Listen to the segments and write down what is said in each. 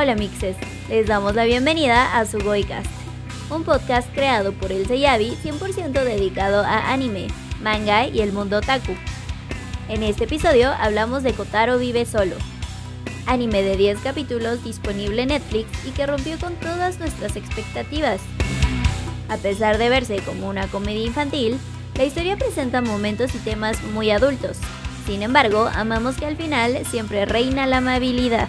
Hola mixes, les damos la bienvenida a Sugoicast, un podcast creado por el Seyabi 100% dedicado a anime, manga y el mundo otaku. En este episodio hablamos de Kotaro Vive Solo, anime de 10 capítulos disponible en Netflix y que rompió con todas nuestras expectativas. A pesar de verse como una comedia infantil, la historia presenta momentos y temas muy adultos. Sin embargo, amamos que al final siempre reina la amabilidad.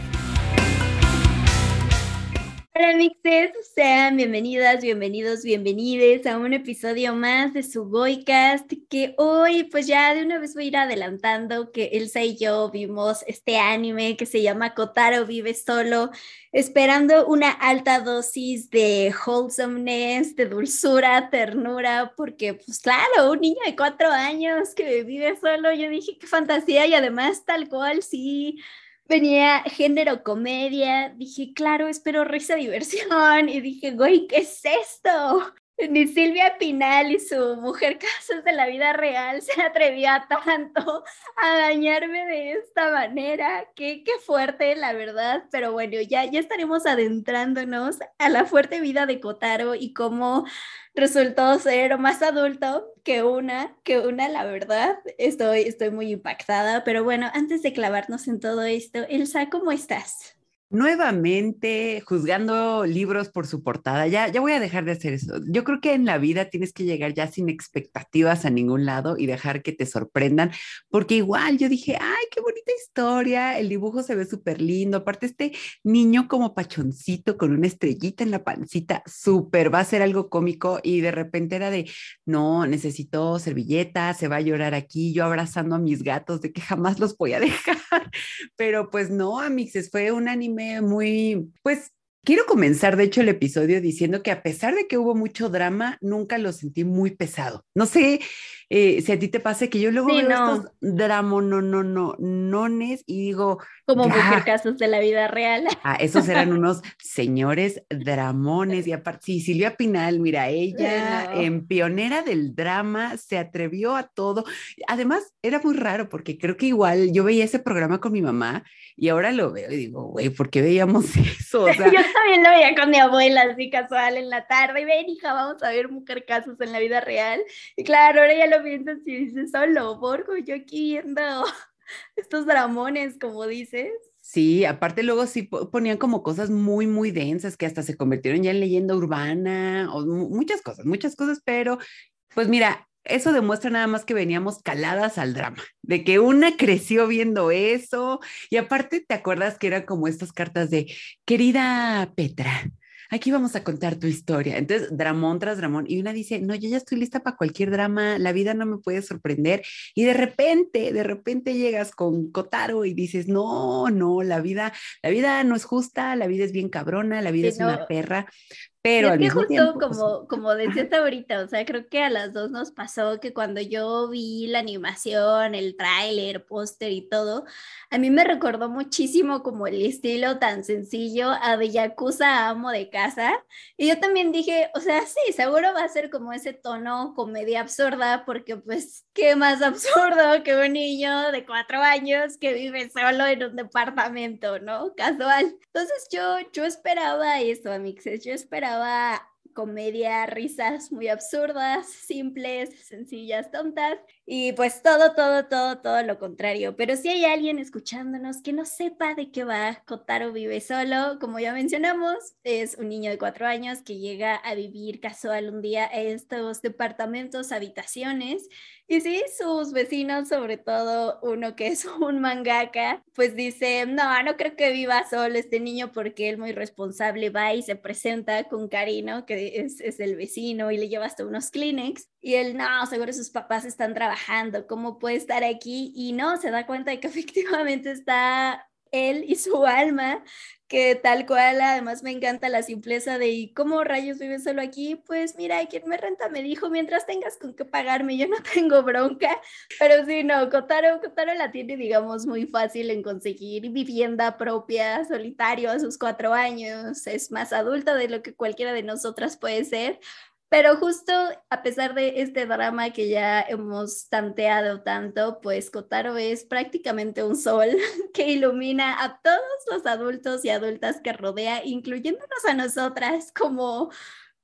Hola mixes, sean bienvenidas, bienvenidos, bienvenides a un episodio más de su Goicast que hoy pues ya de una vez voy a ir adelantando que Elsa y yo vimos este anime que se llama Kotaro vive solo, esperando una alta dosis de wholesomeness, de dulzura, ternura, porque pues claro, un niño de cuatro años que vive solo, yo dije qué fantasía y además tal cual sí venía género comedia, dije, claro, espero risa, diversión, y dije, güey, ¿qué es esto? Ni Silvia Pinal y su mujer casos de la vida real se atrevía tanto a dañarme de esta manera. Qué, qué fuerte, la verdad. Pero bueno, ya, ya estaremos adentrándonos a la fuerte vida de Kotaro y cómo resultó ser más adulto que una, que una, la verdad. Estoy, estoy muy impactada. Pero bueno, antes de clavarnos en todo esto, Elsa, ¿cómo estás? Nuevamente juzgando libros por su portada. Ya, ya voy a dejar de hacer eso. Yo creo que en la vida tienes que llegar ya sin expectativas a ningún lado y dejar que te sorprendan, porque igual yo dije, ay, qué bonita historia, el dibujo se ve súper lindo, aparte este niño como pachoncito con una estrellita en la pancita, súper, va a ser algo cómico y de repente era de, no, necesito servilleta, se va a llorar aquí, yo abrazando a mis gatos de que jamás los voy a dejar, pero pues no, amixes, fue un anime muy, pues Quiero comenzar, de hecho, el episodio diciendo que a pesar de que hubo mucho drama, nunca lo sentí muy pesado. No sé eh, si a ti te pasa que yo luego veo no. estos drama, no, no, no, nones y digo... Como mujer casos de la vida real. Ah, esos eran unos señores dramones y aparte, sí, Silvia Pinal, mira, ella en pionera del drama se atrevió a todo. Además, era muy raro porque creo que igual yo veía ese programa con mi mamá y ahora lo veo y digo, güey, ¿por qué veíamos eso? O sea, también lo veía con mi abuela así casual en la tarde y ven, hija, vamos a ver mujer casos en la vida real. Y claro, ahora ya lo piensas y dices, solo, Borgo, yo aquí viendo estos dramones, como dices. Sí, aparte luego sí ponían como cosas muy, muy densas que hasta se convirtieron ya en leyenda urbana o muchas cosas, muchas cosas, pero pues mira, eso demuestra nada más que veníamos caladas al drama, de que una creció viendo eso y aparte te acuerdas que eran como estas cartas de, querida Petra, aquí vamos a contar tu historia. Entonces, dramón tras dramón. Y una dice, no, yo ya estoy lista para cualquier drama, la vida no me puede sorprender. Y de repente, de repente llegas con Kotaro y dices, no, no, la vida, la vida no es justa, la vida es bien cabrona, la vida es una perra. Pero es que justo pues, como, como decías ahorita, o sea, creo que a las dos nos pasó que cuando yo vi la animación, el tráiler, póster y todo, a mí me recordó muchísimo como el estilo tan sencillo a de Yakuza Amo de Casa. Y yo también dije, o sea, sí, seguro va a ser como ese tono comedia absurda, porque pues, ¿qué más absurdo que un niño de cuatro años que vive solo en un departamento, ¿no? Casual. Entonces yo, yo esperaba eso, amixes, yo esperaba comedia, risas muy absurdas, simples, sencillas, tontas, y pues todo, todo, todo, todo lo contrario. Pero si hay alguien escuchándonos que no sepa de qué va, Kotaro vive solo, como ya mencionamos, es un niño de cuatro años que llega a vivir casual un día a estos departamentos, habitaciones, y sí, sus vecinos, sobre todo uno que es un mangaka, pues dice, no, no creo que viva solo este niño porque él muy responsable va y se presenta con Karino, que es, es el vecino, y le lleva hasta unos Kleenex. Y él, no, seguro sus papás están trabajando, ¿cómo puede estar aquí? Y no, se da cuenta de que efectivamente está él y su alma que tal cual, además me encanta la simpleza de ¿y cómo rayos vives solo aquí? Pues mira, quien me renta me dijo, mientras tengas con qué pagarme, yo no tengo bronca, pero sí, no, Kotaro, Kotaro la tiene, digamos, muy fácil en conseguir vivienda propia, solitario a sus cuatro años, es más adulto de lo que cualquiera de nosotras puede ser, Pero justo a pesar de este drama que ya hemos tanteado tanto, pues Kotaro es prácticamente un sol que ilumina a todos los adultos y adultas que rodea, incluyéndonos a nosotras como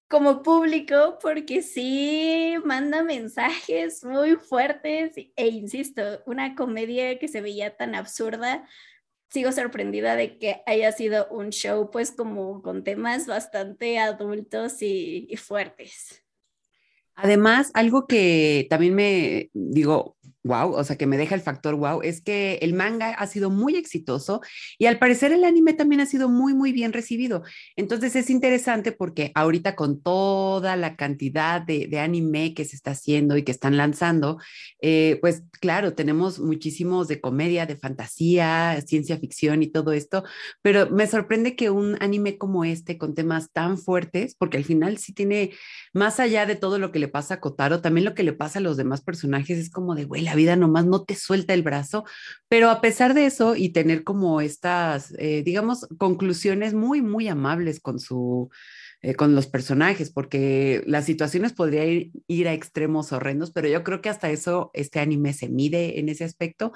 como público, porque sí manda mensajes muy fuertes e insisto, una comedia que se veía tan absurda sigo sorprendida de que haya sido un show pues como con temas bastante adultos y, fuertes. Además, algo que también me digo, wow, o sea, que me deja el factor wow, es que el manga ha sido muy exitoso y al parecer el anime también ha sido muy, muy bien recibido. Entonces es interesante porque ahorita con toda la cantidad de, anime que se está haciendo y que están lanzando, eh, pues claro, tenemos muchísimos de comedia, de fantasía, ciencia ficción y todo esto, pero me sorprende que un anime como este, con temas tan fuertes, porque al final sí tiene, más allá de todo lo que le pasa a Kotaro, también lo que le pasa a los demás personajes es como de, güey, la vida nomás no te suelta el brazo, pero a pesar de eso y tener como estas, eh, digamos, conclusiones muy, muy amables con su... Eh, con los personajes, porque las situaciones podrían ir, ir, a extremos horrendos, pero yo creo que hasta eso este anime se mide en ese aspecto,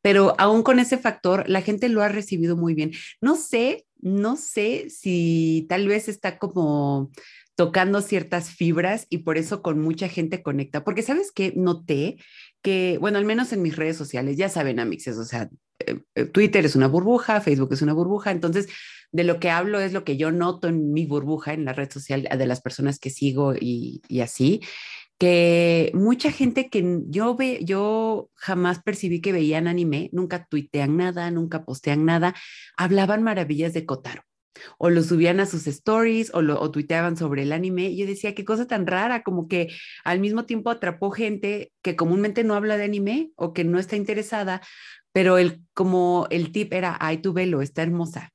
pero aún con ese factor, la gente lo ha recibido muy bien. No sé, no sé si tal vez está como tocando ciertas fibras y por eso con mucha gente conecta, porque sabes que noté que, bueno, al menos en mis redes sociales, ya saben, Amixes, o sea, eh, eh, Twitter es una burbuja, Facebook es una burbuja, entonces de lo que hablo es lo que yo noto en mi burbuja, en la red social de las personas que sigo y, así, que mucha gente que yo ve, yo jamás percibí que veían anime, nunca tuitean nada, nunca postean nada, hablaban maravillas de Kotaro o lo subían a sus stories o lo o tuiteaban sobre el anime. Y yo decía, qué cosa tan rara, como que al mismo tiempo atrapó gente que comúnmente no habla de anime o que no está interesada, pero el, como el tip era, ay, tú velo, está hermosa.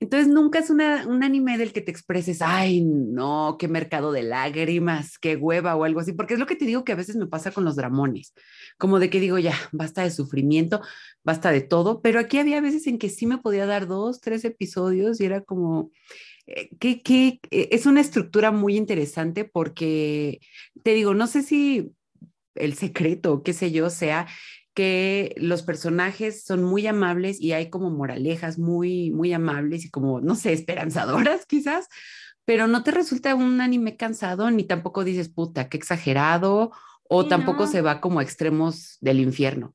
Entonces nunca es un anime del que te expreses, ay, no, qué mercado de lágrimas, qué hueva o algo así, porque es lo que te digo que a veces me pasa con los dramones, como de que digo, ya, basta de sufrimiento, basta de todo, pero aquí había veces en que sí me podía dar dos, tres episodios y era como, eh, que, que eh, es una estructura muy interesante porque, te digo, no sé si el secreto, qué sé yo, sea que los personajes son muy amables y hay como moralejas muy, muy amables y como, no sé, esperanzadoras quizás, pero no te resulta un anime cansado ni tampoco dices, puta, qué exagerado, o tampoco se va como a extremos del infierno.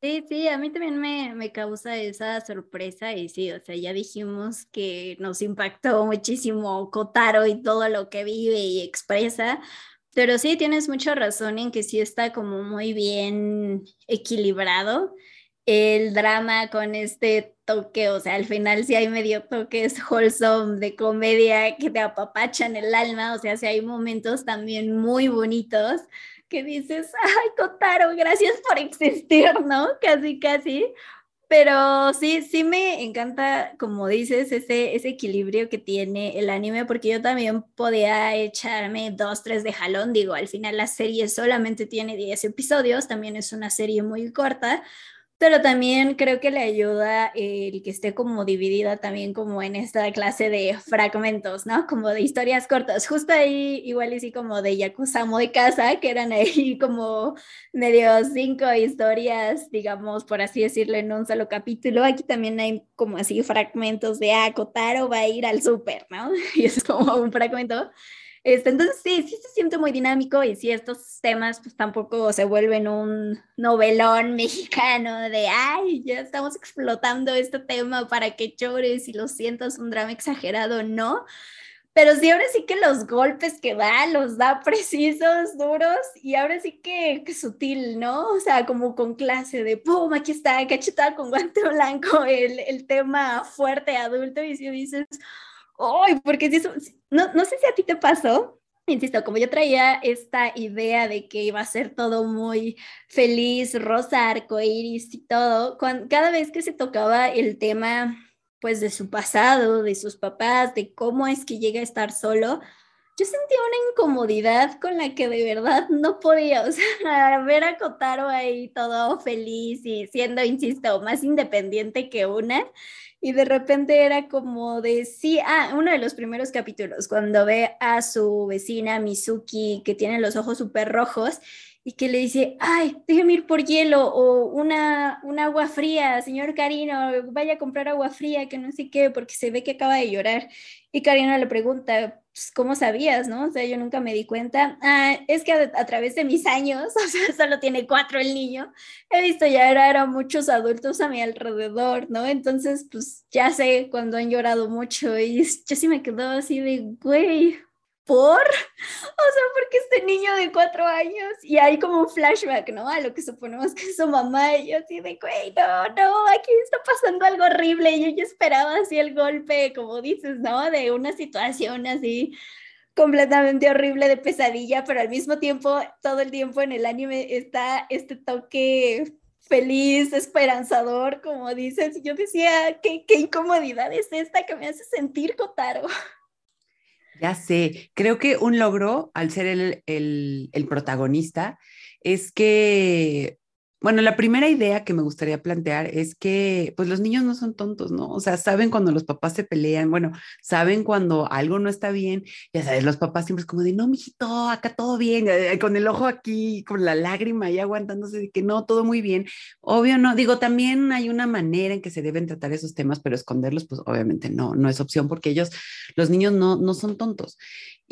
Sí, sí, a mí también me, me, causa esa sorpresa y sí, o sea, ya dijimos que nos impactó muchísimo Kotaro y todo lo que vive y expresa, pero sí, tienes mucha razón en que sí está como muy bien equilibrado el drama con este toque, o sea, al final sí hay medio toques wholesome de comedia que te apapachan el alma, o sea, sí hay momentos también muy bonitos que dices, ay, Totaro, gracias por existir, ¿no? Casi, casi. Pero sí, sí me encanta, como dices, ese, ese equilibrio que tiene el anime, porque yo también podía echarme dos, tres de jalón. Digo, al final la serie solamente tiene 10 episodios, también es una serie muy corta, pero también creo que le ayuda el que esté como dividida también como en esta clase de fragmentos, ¿no? Como de historias cortas. Justo ahí igual así como de Yakuza de casa, que eran ahí como medio cinco historias, digamos, por así decirlo, en un solo capítulo. Aquí también hay como así fragmentos de, ah, Kotaro va a ir al súper, ¿no? Y es como un fragmento. Este, entonces sí, sí se siente muy dinámico y sí estos temas pues tampoco se vuelven un novelón mexicano de, ay, ya estamos explotando este tema para que llores y lo sientas un drama exagerado, no. Pero sí, ahora sí que los golpes que da, los da precisos, duros, y ahora sí que, que sutil, ¿no? O sea, como con clase de, ¡pum! Aquí está, cachetada con guante blanco, el, el tema fuerte adulto, y si dices, ¡ay! Porque si eso, no, no sé si a ti te pasó, insisto, como yo traía esta idea de que iba a ser todo muy feliz, rosa, arcoíris y todo, cuando, cada vez que se tocaba el tema, pues de su pasado, de sus papás, de cómo es que llega a estar solo, yo sentía una incomodidad con la que de verdad no podía, o sea, ver a Kotaro ahí todo feliz y siendo, insisto, más independiente que una. Y de repente era como de, sí, ah, uno de los primeros capítulos, cuando ve a su vecina Mizuki que tiene los ojos súper rojos y que le dice, ay, déjeme ir por hielo o una, una agua fría, señor Karino, vaya a comprar agua fría, que no sé qué, porque se ve que acaba de llorar. Y Karino le pregunta, pues, ¿cómo sabías, no? O sea, yo nunca me di cuenta. Ah, es que a, través de mis años, o sea, solo tiene cuatro el niño, he visto ya era, muchos adultos a mi alrededor, ¿no? Entonces, pues ya sé cuando han llorado mucho y yo sí me quedo así de, güey, ¿por? O sea, porque este niño de cuatro años y hay como un flashback, ¿no? A lo que suponemos que es su mamá y yo así de, güey, no, no, aquí está pasando algo horrible yo ya esperaba así el golpe, como dices, ¿no? De una situación así completamente horrible de pesadilla, pero al mismo tiempo, todo el tiempo en el anime está este toque feliz, esperanzador, como dices. Yo decía, ¿qué, qué incomodidad es esta que me hace sentir Kotaro? Ya sé, creo que un logro al ser el, el, el protagonista es que bueno, la primera idea que me gustaría plantear es que pues los niños no son tontos, ¿no? O sea, saben cuando los papás se pelean, bueno, saben cuando algo no está bien, ya sabes, los papás siempre es como de, no, mijito, acá todo bien, eh, con el ojo aquí, con la lágrima ahí aguantándose de que no, todo muy bien. Obvio, no, digo, también hay una manera en que se deben tratar esos temas, pero esconderlos, pues obviamente no, no es opción porque ellos, los niños no, no son tontos.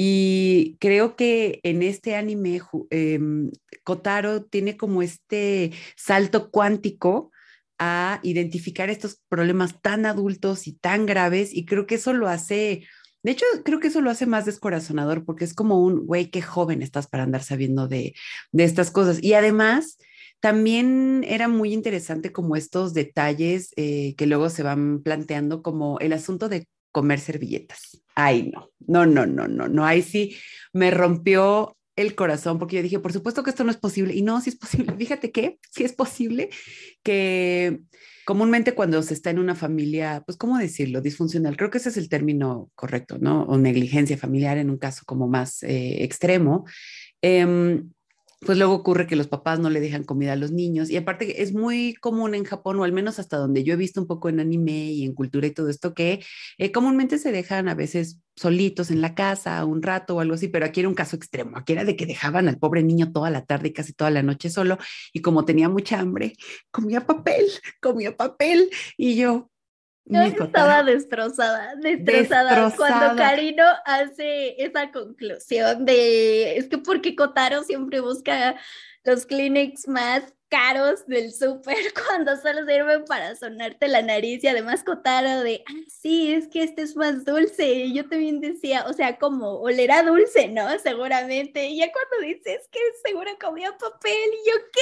Y creo que en este anime, em, Kotaro tiene como este salto cuántico a identificar estos problemas tan adultos y tan graves, y creo que eso lo hace, de hecho, creo que eso lo hace más descorazonador, porque es como un, güey, qué joven estás para andar sabiendo de, estas cosas. Y además, también era muy interesante como estos detalles eh, que luego se van planteando, como el asunto de comer servilletas. Ay, no, no, no, no, no, no, ahí sí me rompió el corazón porque yo dije, por supuesto que esto no es posible y no, sí es posible. Fíjate que sí es posible que comúnmente cuando se está en una familia, pues, ¿cómo decirlo? Disfuncional, creo que ese es el término correcto, ¿no? O negligencia familiar en un caso como más eh, extremo. Eh, pues luego ocurre que los papás no le dejan comida a los niños y aparte es muy común en Japón o al menos hasta donde yo he visto un poco en anime y en cultura y todo esto que eh, comúnmente se dejan a veces solitos en la casa un rato o algo así, pero aquí era un caso extremo, aquí era de que dejaban al pobre niño toda la tarde y casi toda la noche solo y como tenía mucha hambre, comía papel, comía papel y yo, yo estaba destrozada, destrozada, cuando Karino hace esa conclusión de, es que porque Kotaro siempre busca los clinics más caros del súper cuando solo sirven para sonarte la nariz y además Kotaro de, ah, sí, es que este es más dulce. Y yo también decía, o sea, como olerá dulce, ¿no? Seguramente. Y ya cuando dices que seguro comía papel, y yo, ¿qué?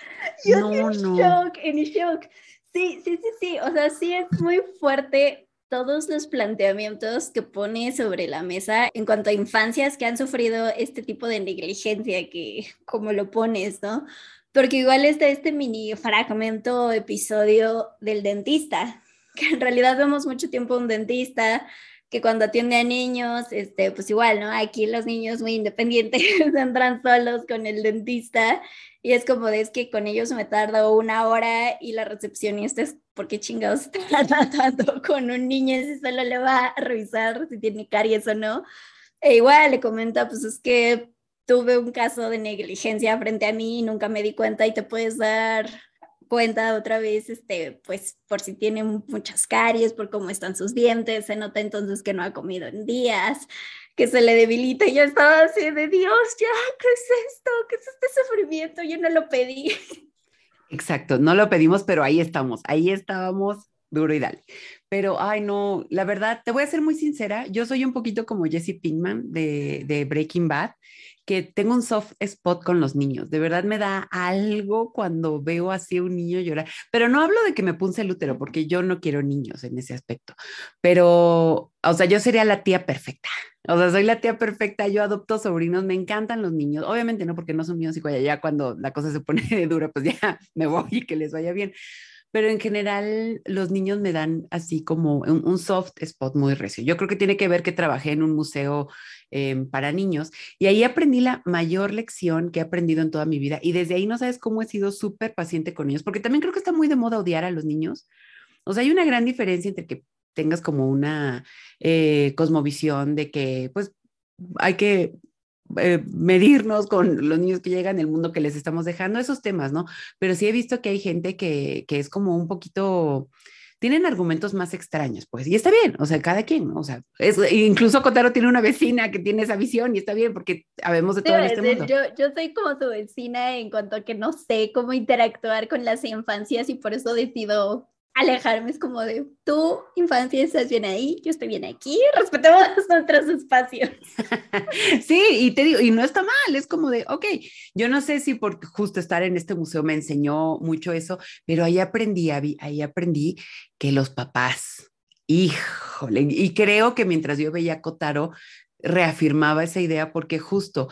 Yo no, en shock, en shock. Sí, sí, sí, sí, o sea, sí es muy fuerte todos los planteamientos que pone sobre la mesa en cuanto a infancias que han sufrido este tipo de negligencia, que como lo pones, ¿no? Porque igual está este mini fragmento episodio del dentista, que en realidad vemos mucho tiempo un dentista que cuando atiende a niños, este, pues igual, ¿no? Aquí los niños muy independientes entran solos con el dentista y es como de, es que con ellos me tardo una hora y la recepcionista es, ¿por qué chingados está tratando con un niño si solo le va a revisar si tiene caries o no? E igual le comenta, pues es que tuve un caso de negligencia frente a mí y nunca me di cuenta y te puedes dar cuenta otra vez, este, pues por si tiene muchas caries, por cómo están sus dientes, se nota entonces que no ha comido en días, que se le debilita y yo estaba así de Dios, ya, ¿qué es esto? ¿Qué es este sufrimiento? Yo no lo pedí. Exacto, no lo pedimos, pero ahí estamos, ahí estábamos duro y dale. Pero, ay, no, la verdad, te voy a ser muy sincera, yo soy un poquito como Jesse Pinkman de, de Breaking Bad que tengo un soft spot con los niños. De verdad me da algo cuando veo así un niño llorar. Pero no hablo de que me punce el útero, porque yo no quiero niños en ese aspecto. Pero, o sea, yo sería la tía perfecta. O sea, soy la tía perfecta, yo adopto sobrinos, me encantan los niños. Obviamente no, porque no son míos y ya cuando la cosa se pone dura, pues ya me voy y que les vaya bien pero en general los niños me dan así como un, soft spot muy recio. Yo creo que tiene que ver que trabajé en un museo em, para niños y ahí aprendí la mayor lección que he aprendido en toda mi vida y desde ahí no sabes cómo he sido súper paciente con ellos, porque también creo que está muy de moda odiar a los niños. O sea, hay una gran diferencia entre que tengas como una eh, cosmovisión de que pues hay que eh, medirnos con los niños que llegan, el mundo que les estamos dejando, esos temas, ¿no? Pero sí he visto que hay gente que, que es como un poquito tienen argumentos más extraños, pues, y está bien, o sea, cada quien, o sea, es, incluso Cotaro tiene una vecina que tiene esa visión y está bien porque sabemos de todo en este mundo. Yo, yo soy como tu vecina en cuanto a que no sé cómo interactuar con las infancias y por eso decido alejarme, es como de tu infancia estás bien ahí, yo estoy bien aquí, respetemos nuestros espacios. sí, y te digo, y no está mal, es como de, ok, yo no sé si por justo estar en este museo me enseñó mucho eso, pero ahí aprendí, ahí aprendí que los papás, híjole, y creo que mientras yo veía Kotaro, reafirmaba esa idea porque justo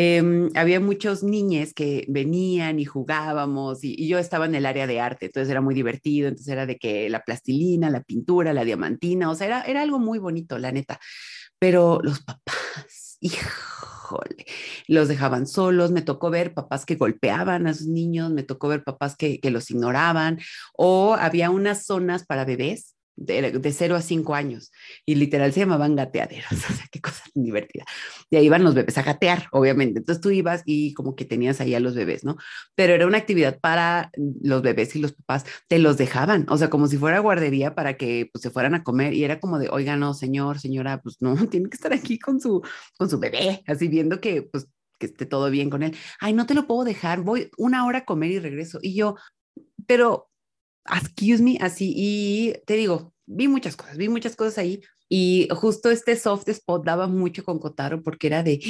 Em, había muchos niños que venían y jugábamos y, yo estaba en el área de arte, entonces era muy divertido, entonces era de que la plastilina, la pintura, la diamantina, o sea, era, era algo muy bonito, la neta. Pero los papás, híjole, los dejaban solos, me tocó ver papás que golpeaban a sus niños, me tocó ver papás que los ignoraban, o había unas zonas para bebés de, 0 a 5 años y literal se llamaban gateaderos, o sea, qué cosa tan divertida. Y ahí iban los bebés a gatear, obviamente. Entonces tú ibas y como que tenías ahí a los bebés, ¿no? Pero era una actividad para los bebés y los papás, te los dejaban, o sea, como si fuera guardería para que pues, se fueran a comer y era como de, oiga, no, señor, señora, pues no, tiene que estar aquí con su, con su bebé, así viendo que pues que esté todo bien con él. Ay, no te lo puedo dejar, voy una hora a comer y regreso. Y yo, pero excuse me, así, y te digo, vi muchas cosas, vi muchas cosas ahí, y justo este soft spot daba mucho con Kotaro porque era de,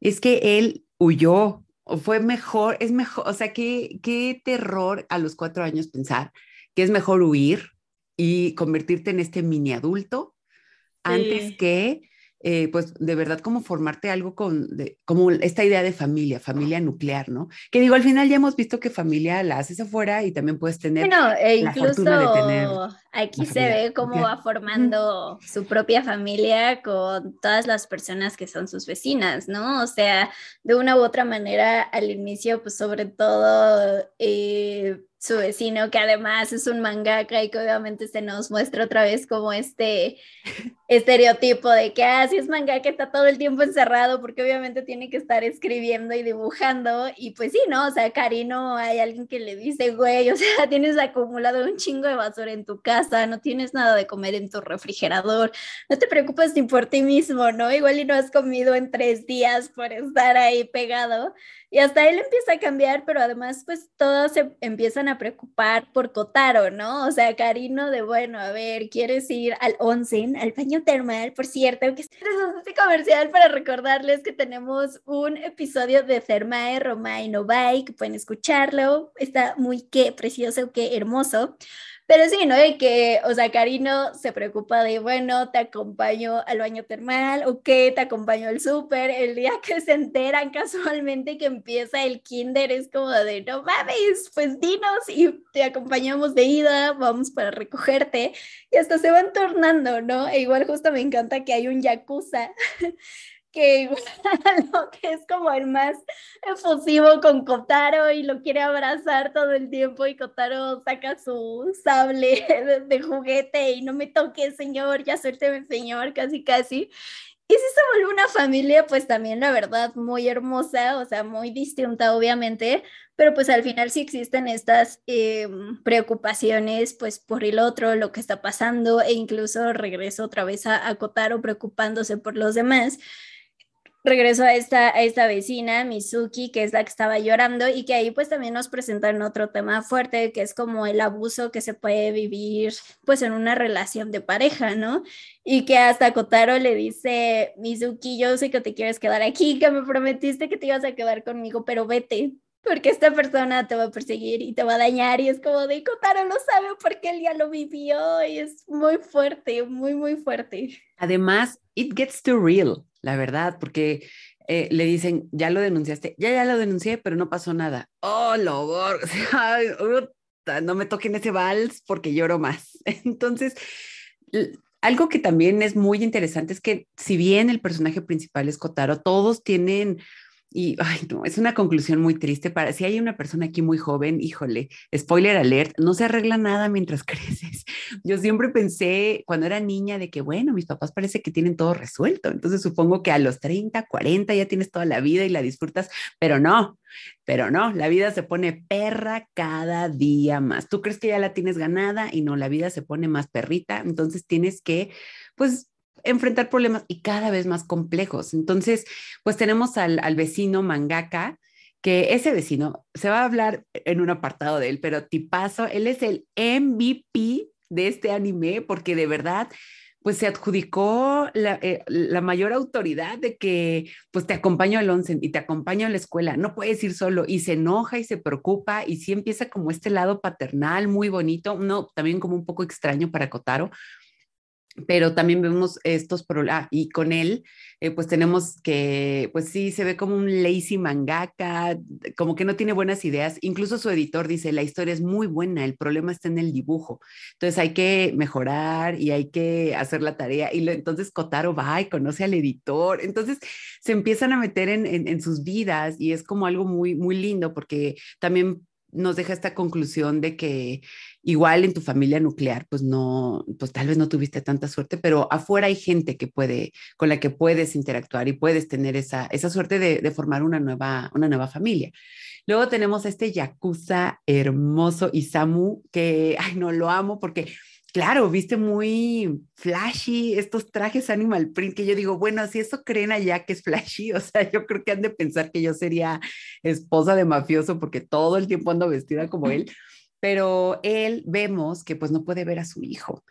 es que él huyó, o fue mejor, es mejor, o sea, qué, qué terror a los cuatro años pensar que es mejor huir y convertirte en este mini adulto antes que eh, pues de verdad como formarte algo con, como esta idea de familia, familia nuclear, ¿no? Que digo, al final ya hemos visto que familia la haces afuera y también puedes tener bueno, e incluso aquí se ve cómo va formando su propia familia con todas las personas que son sus vecinas, ¿no? O sea, de una u otra manera al inicio, pues sobre todo... Eh, su vecino, que además es un mangaka y que obviamente se nos muestra otra vez como este estereotipo de que, ah, es mangaka está todo el tiempo encerrado porque obviamente tiene que estar escribiendo y dibujando y pues sí, ¿no? O sea, Karino, hay alguien que le dice, güey, o sea, tienes acumulado un chingo de basura en tu casa, no tienes nada de comer en tu refrigerador, no te preocupes ni por ti mismo, ¿no? Igual y no has comido en tres días por estar ahí pegado. Y hasta él empieza a cambiar, pero además pues todos se empiezan a preocupar por Kotaro, ¿no? O sea, Karino de, bueno, a ver, ¿quieres ir al onsen, al baño termal? Por cierto, que es este comercial para recordarles que tenemos un episodio de Thermae Romae Novai, que pueden escucharlo, está muy qué precioso, qué hermoso. Pero sí, ¿no? Y que, o sea, Karino se preocupa de, bueno, te acompaño al baño termal, o que te acompaño al súper. El día que se enteran casualmente que empieza el kinder, es como de, no mames, pues dinos y te acompañamos de ida, vamos para recogerte. Y hasta se van tornando, ¿no? E igual justo me encanta que hay un yakuza que es como el más efusivo con Kotaro y lo quiere abrazar todo el tiempo y Kotaro saca su sable de, juguete y no me toque señor, ya suélteme señor, casi casi. Y si se vuelve una familia, pues también la verdad muy hermosa, o sea, muy distinta obviamente, pero pues al final sí existen estas em, preocupaciones pues por el otro, lo que está pasando e incluso regreso otra vez a, a Kotaro preocupándose por los demás regreso a esta, a esta vecina, Mizuki, que es la que estaba llorando y que ahí pues también nos presentan otro tema fuerte, que es como el abuso que se puede vivir pues en una relación de pareja, ¿no? Y que hasta Kotaro le dice, Mizuki, yo sé que te quieres quedar aquí, que me prometiste que te ibas a quedar conmigo, pero vete. Porque esta persona te va a perseguir y te va a dañar y es como de Kotaro lo sabe porque él ya lo vivió y es muy fuerte, muy, muy fuerte. Además, it gets too real la verdad, porque eh, le dicen, ya lo denunciaste, ya, ya lo denuncié, pero no pasó nada. Oh, lo no me toquen ese vals porque lloro más. Entonces, algo que también es muy interesante es que si bien el personaje principal es Kotaro, todos tienen y es una conclusión muy triste para si hay una persona aquí muy joven, híjole, spoiler alert, no se arregla nada mientras creces. Yo siempre pensé cuando era niña de que, bueno, mis papás parece que tienen todo resuelto, entonces supongo que a los 30, 40 ya tienes toda la vida y la disfrutas, pero no, pero no, la vida se pone perra cada día más. Tú crees que ya la tienes ganada y no, la vida se pone más perrita, entonces tienes que, pues, enfrentar problemas y cada vez más complejos. Entonces, pues tenemos al, vecino mangaka, que ese vecino, se va a hablar en un apartado de él, pero tipazo, él es el MVP de este anime porque de verdad pues se adjudicó la, eh, la, mayor autoridad de que pues te acompaño al once y te acompaño a la escuela, no puedes ir solo y se enoja y se preocupa y sí empieza como este lado paternal muy bonito, no, también como un poco extraño para Kotaro, pero también vemos estos problemas, y con él, eh, pues tenemos que, pues sí, se ve como un lazy mangaka, como que no tiene buenas ideas, incluso su editor dice, la historia es muy buena, el problema está en el dibujo, entonces hay que mejorar y hay que hacer la tarea, y entonces Kotaro va y conoce al editor, entonces se empiezan a meter en, en sus vidas y es como algo muy, muy lindo porque también nos deja esta conclusión de que igual en tu familia nuclear, pues no, pues tal vez no tuviste tanta suerte, pero afuera hay gente que puede, con la que puedes interactuar y puedes tener esa, esa suerte de, formar una nueva, una nueva familia. Luego tenemos este Yakuza hermoso Isamu, que, ay, no lo amo porque claro, viste muy flashy estos trajes animal print que yo digo, bueno, si eso creen allá que es flashy, o sea, yo creo que han de pensar que yo sería esposa de mafioso porque todo el tiempo ando vestida como él pero él vemos que pues no puede ver a su hijo,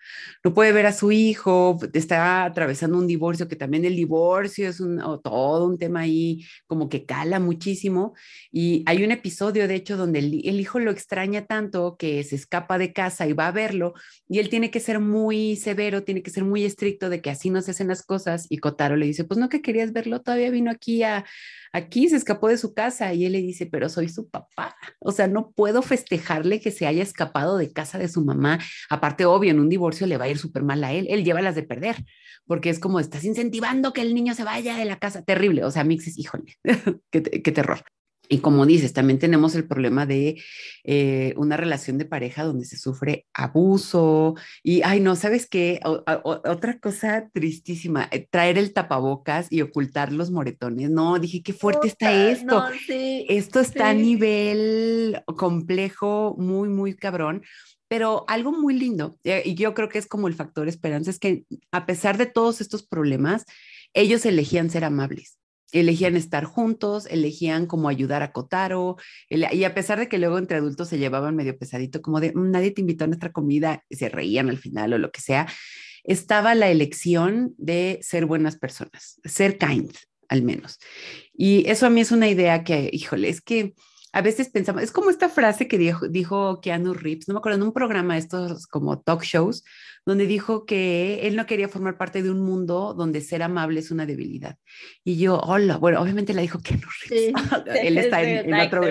no puede ver a su hijo, está atravesando un divorcio, que también el divorcio es un, todo un tema ahí como que cala muchísimo. Y hay un episodio, de hecho, donde el, hijo lo extraña tanto que se escapa de casa y va a verlo, y él tiene que ser muy severo, tiene que ser muy estricto de que así no se hacen las cosas. Y Kotaro le dice, pues no que querías verlo, todavía vino aquí a, aquí se escapó de su casa y él le dice, pero soy su papá, o sea, no puedo festejarle que haya escapado de casa de su mamá. Aparte, obvio, en un divorcio le va a ir súper mal a él, él lleva las de perder, porque es como estás incentivando que el niño se vaya de la casa, terrible, o sea, Mixes, híjole, qué terror. Y como dices, también tenemos el problema de eh, una relación de pareja donde se sufre abuso y, ay, no, ¿sabes qué? otra cosa tristísima, eh, traer el tapabocas y ocultar los moretones. No, dije, qué fuerte está esto. esto está a nivel complejo, muy, muy cabrón. Pero algo muy lindo, eh, y yo creo que es como el factor esperanza, es que a pesar de todos estos problemas, ellos elegían ser amables elegían estar juntos, elegían como ayudar a Kotaro, y a pesar de que luego entre adultos se llevaban medio pesadito, como de mm, nadie te invitó a nuestra comida, y se reían al final o lo que sea, estaba la elección de ser buenas personas, ser kind al menos. Y eso a mí es una idea que, híjole, es que a veces pensamos, es como esta frase que dijo, dijo Keanu Reeves, no me acuerdo, en un programa de estos como talk shows, donde dijo que él no quería formar parte de un mundo donde ser amable es una debilidad. Y yo, hola, bueno, obviamente la dijo Keanu Reeves. él está en, otro,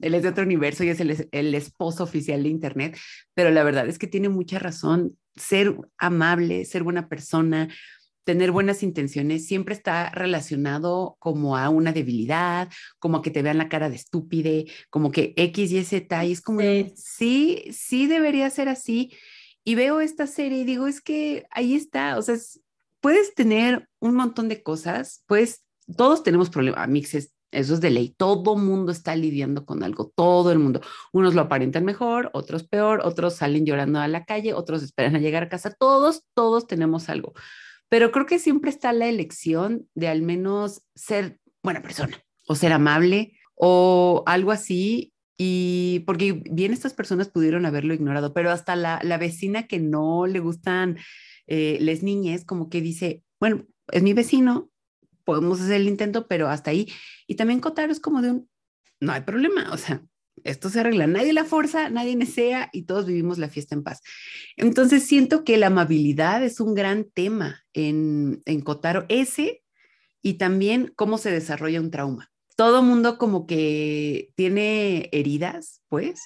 él es de otro universo y es el, el esposo oficial de Internet, pero la verdad es que tiene mucha razón. Ser amable, ser buena persona, tener buenas intenciones siempre está relacionado como a una debilidad, como a que te vean la cara de estúpide, como que X y Z, y es como, sí, sí, debería ser así. Y veo esta serie y digo, es que ahí está, o sea, puedes tener un montón de cosas, pues todos tenemos problemas, mixes, eso es de ley, todo mundo está lidiando con algo, todo el mundo. Unos lo aparentan mejor, otros peor, otros salen llorando a la calle, otros esperan a llegar a casa, todos, todos tenemos algo pero creo que siempre está la elección de al menos ser buena persona o ser amable o algo así. Y porque bien estas personas pudieron haberlo ignorado, pero hasta la, la vecina que no le gustan eh, las niñas, como que dice, bueno, es mi vecino, podemos hacer el intento, pero hasta ahí. Y también Kotaro es como de un, no hay problema, o sea, esto se arregla, nadie la fuerza, nadie desea y todos vivimos la fiesta en paz. Entonces siento que la amabilidad es un gran tema en, en Kotaro, ese y también cómo se desarrolla un trauma. Todo mundo como que tiene heridas, pues,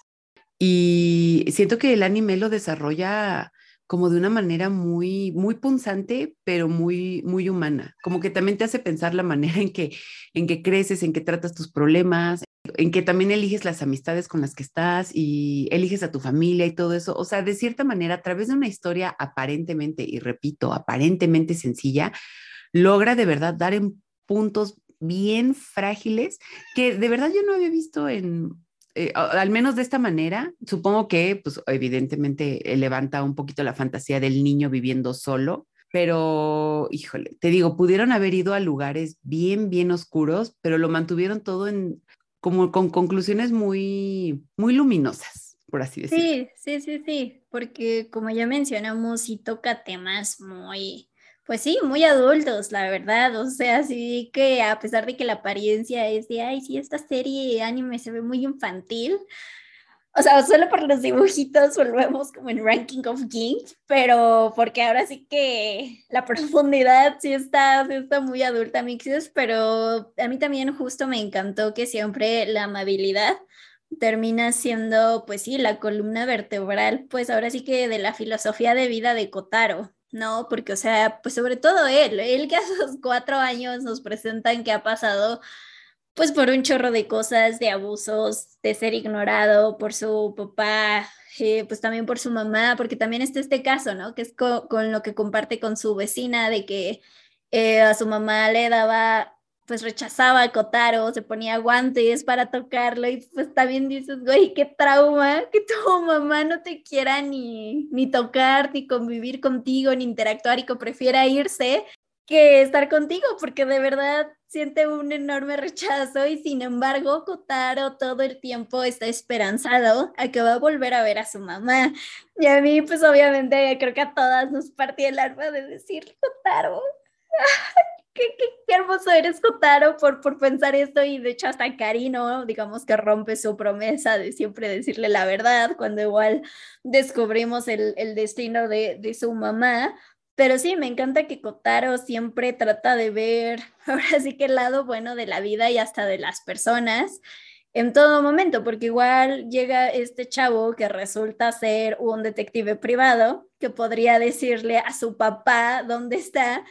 Y siento que el anime lo desarrolla como de una manera muy, muy punzante, pero muy, muy humana. Como que también te hace pensar la manera en que, en que creces, en que tratas tus problemas, en que también eliges las amistades con las que estás y eliges a tu familia y todo eso. O sea, de cierta manera, a través de una historia aparentemente, y repito, aparentemente sencilla, logra de verdad dar en puntos bien frágiles que de verdad yo no había visto en, eh, al menos de esta manera, supongo que, pues evidentemente levanta un poquito la fantasía del niño viviendo solo, pero híjole, te digo, pudieron haber ido a lugares bien, bien oscuros, pero lo mantuvieron todo en como con conclusiones muy, muy luminosas, por así decirlo. Sí, sí, sí, sí, porque como ya mencionamos, sí toca temas muy, pues sí, muy adultos, la verdad. O sea, sí que a pesar de que la apariencia es de, ay, sí, esta serie anime se ve muy infantil. O sea, solo por los dibujitos volvemos como en Ranking of Kings, pero porque ahora sí que la profundidad sí está, sí está muy adulta, Mixes, pero a mí también justo me encantó que siempre la amabilidad termina siendo, pues sí, la columna vertebral, pues ahora sí que de la filosofía de vida de Kotaro. ¿no? Porque, o sea, pues sobre todo él, él que a sus cuatro años nos presentan que ha pasado pues por un chorro de cosas, de abusos, de ser ignorado por su papá, eh, pues también por su mamá, porque también está este caso, ¿no? Que es con lo que comparte con su vecina, de que eh, a su mamá le daba pues rechazaba a Kotaro, se ponía guantes para tocarlo y pues también dices, güey, qué trauma que tu mamá no te quiera ni, ni tocar, ni convivir contigo, ni interactuar y que prefiera irse que estar contigo, porque de verdad siente un enorme rechazo y sin embargo Kotaro todo el tiempo está esperanzado a que va a volver a ver a su mamá. Y a mí pues obviamente creo que a todas nos partía el alma de decir, Kotaro, qué, hermoso eres, Kotaro, por, por pensar esto. Y de hecho, hasta Karino, digamos que rompe su promesa de siempre decirle la verdad, cuando igual descubrimos el, el destino de, de su mamá. Pero sí, me encanta que Kotaro siempre trata de ver, ahora sí que el lado bueno de la vida y hasta de las personas en todo momento, porque igual llega este chavo que resulta ser un detective privado que podría decirle a su papá dónde está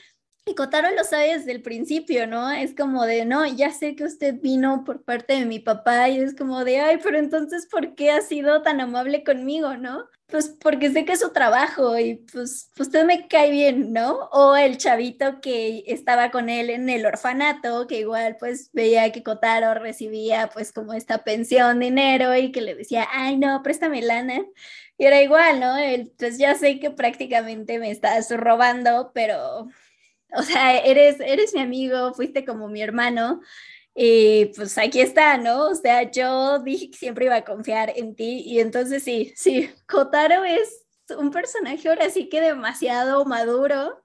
y Kotaro lo sabe desde el principio, ¿no? Es como de, no, ya sé que usted vino por parte de mi papá y es como de, ay, pero entonces, ¿por qué ha sido tan amable conmigo, no? Pues porque sé que es su trabajo y pues, usted me cae bien, ¿no? O el chavito que estaba con él en el orfanato, que igual pues veía que Kotaro recibía pues como esta pensión, dinero y que le decía, ay, no, préstame lana. Y era igual, ¿no? Él, pues ya sé que prácticamente me estás robando, pero o sea, eres, eres mi amigo, fuiste como mi hermano, y pues aquí está, ¿no? O sea, yo dije que siempre iba a confiar en ti, y entonces sí, sí, Kotaro es un personaje ahora sí que demasiado maduro,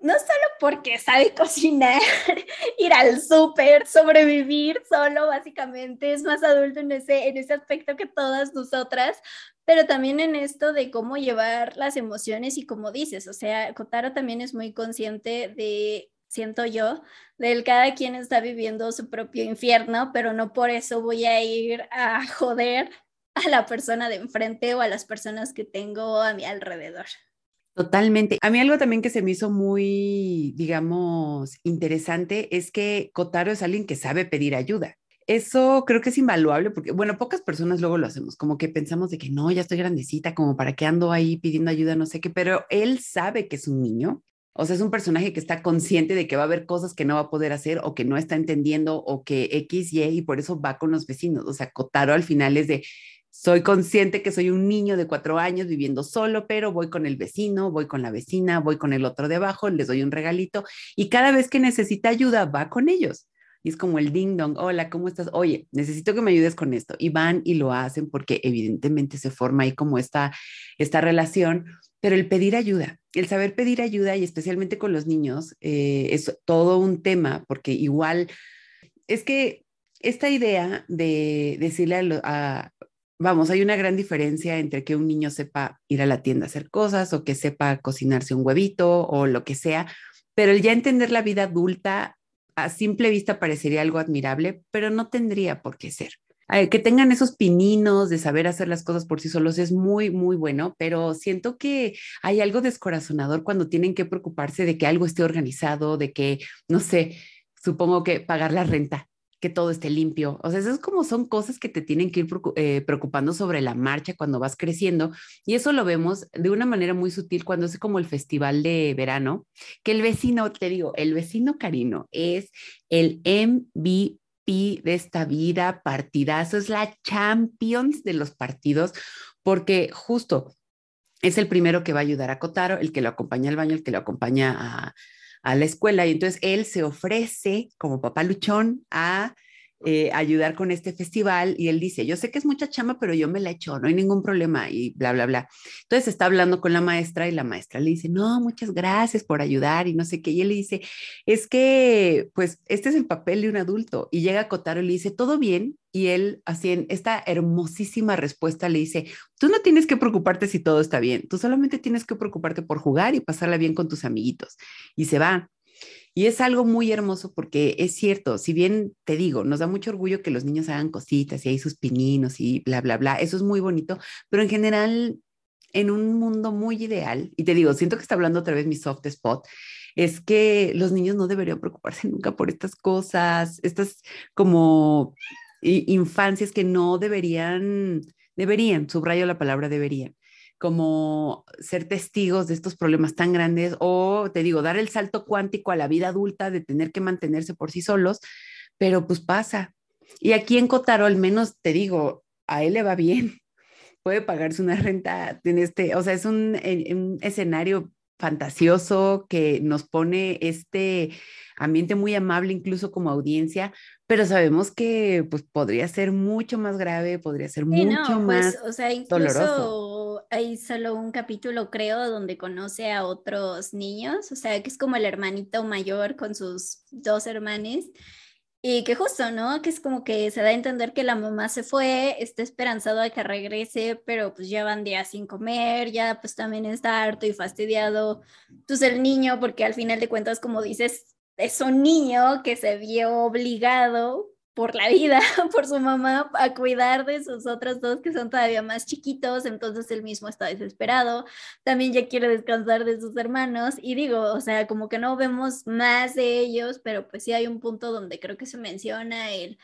no solo porque sabe cocinar, ir al súper, sobrevivir solo, básicamente, es más adulto en ese, en ese aspecto que todas nosotras, pero también en esto de cómo llevar las emociones y como dices, o sea, Kotaro también es muy consciente de, siento yo, del cada quien está viviendo su propio infierno, pero no por eso voy a ir a joder a la persona de enfrente o a las personas que tengo a mi alrededor. Totalmente. A mí algo también que se me hizo muy, digamos, interesante es que Kotaro es alguien que sabe pedir ayuda eso creo que es invaluable porque, bueno, pocas personas luego lo hacemos, como que pensamos de que no, ya estoy grandecita, como para qué ando ahí pidiendo ayuda, no sé qué, pero él sabe que es un niño. O sea, es un personaje que está consciente de que va a haber cosas que no va a poder hacer o que no está entendiendo o que X, Y, y por eso va con los vecinos. O sea, Kotaro al final es de, soy consciente que soy un niño de cuatro años viviendo solo, pero voy con el vecino, voy con la vecina, voy con el otro de abajo, les doy un regalito y cada vez que necesita ayuda va con ellos. Y es como el ding dong, hola, ¿cómo estás? Oye, necesito que me ayudes con esto. Y van y lo hacen porque evidentemente se forma ahí como esta, esta relación, pero el pedir ayuda, el saber pedir ayuda y especialmente con los niños eh, es todo un tema porque igual es que esta idea de decirle a, vamos, hay una gran diferencia entre que un niño sepa ir a la tienda a hacer cosas o que sepa cocinarse un huevito o lo que sea, pero el ya entender la vida adulta a simple vista parecería algo admirable, pero no tendría por qué ser. Eh, que tengan esos pininos de saber hacer las cosas por sí solos es muy, muy bueno, pero siento que hay algo descorazonador cuando tienen que preocuparse de que algo esté organizado, de que, no sé, supongo que pagar la renta, que todo esté limpio. O sea, es como son cosas que te tienen que ir eh, preocupando sobre la marcha cuando vas creciendo. Y eso lo vemos de una manera muy sutil cuando es como el festival de verano, que el vecino, te digo, el vecino Carino es el MVP de esta vida, partidazo, es la Champions de los partidos, porque justo es el primero que va a ayudar a Kotaro, el que lo acompaña al baño, el que lo acompaña a, a la escuela. Y entonces él se ofrece como papá luchón a eh, ayudar con este festival y él dice, yo sé que es mucha chama, pero yo me la echo, no hay ningún problema y bla, bla, bla. Entonces está hablando con la maestra y la maestra le dice, no, muchas gracias por ayudar y no sé qué. Y él le dice, es que, pues, este es el papel de un adulto. Y llega Kotaro y le dice, ¿todo bien? Y él, así en esta hermosísima respuesta, le dice, tú no tienes que preocuparte si todo está bien, tú solamente tienes que preocuparte por jugar y pasarla bien con tus amiguitos. Y se va. Y es algo muy hermoso porque es cierto, si bien te digo, nos da mucho orgullo que los niños hagan cositas y hay sus pininos y bla, bla, bla, eso es muy bonito, pero en general, en un mundo muy ideal, y te digo, siento que está hablando otra vez mi soft spot, es que los niños no deberían preocuparse nunca por estas cosas, estas como infancias que no deberían, deberían, subrayo la palabra deberían, como ser testigos de estos problemas tan grandes o, te digo, dar el salto cuántico a la vida adulta de tener que mantenerse por sí solos, pero pues pasa. Y aquí en Cotaro, al menos te digo, a él le va bien, puede pagarse una renta en este, o sea, es un, un escenario fantasioso que nos pone este ambiente muy amable incluso como audiencia, pero sabemos que pues podría ser mucho más grave, podría ser mucho pues, más o sea, incluso Hay solo un capítulo, creo, donde conoce a otros niños, o sea, que es como el hermanito mayor con sus dos hermanos. Y que justo, ¿no? Que es como que se da a entender que la mamá se fue, está esperanzado a que regrese, pero pues ya van días sin comer, ya pues también está harto y fastidiado. Entonces el niño, porque al final de cuentas, como dices, es un niño que se vio obligado por la vida, por su mamá, a cuidar de sus otros dos que son todavía más chiquitos, entonces él mismo está desesperado, también ya quiere descansar de sus hermanos y digo, o sea, como que no vemos más de ellos, pero pues sí hay un punto donde creo que se menciona el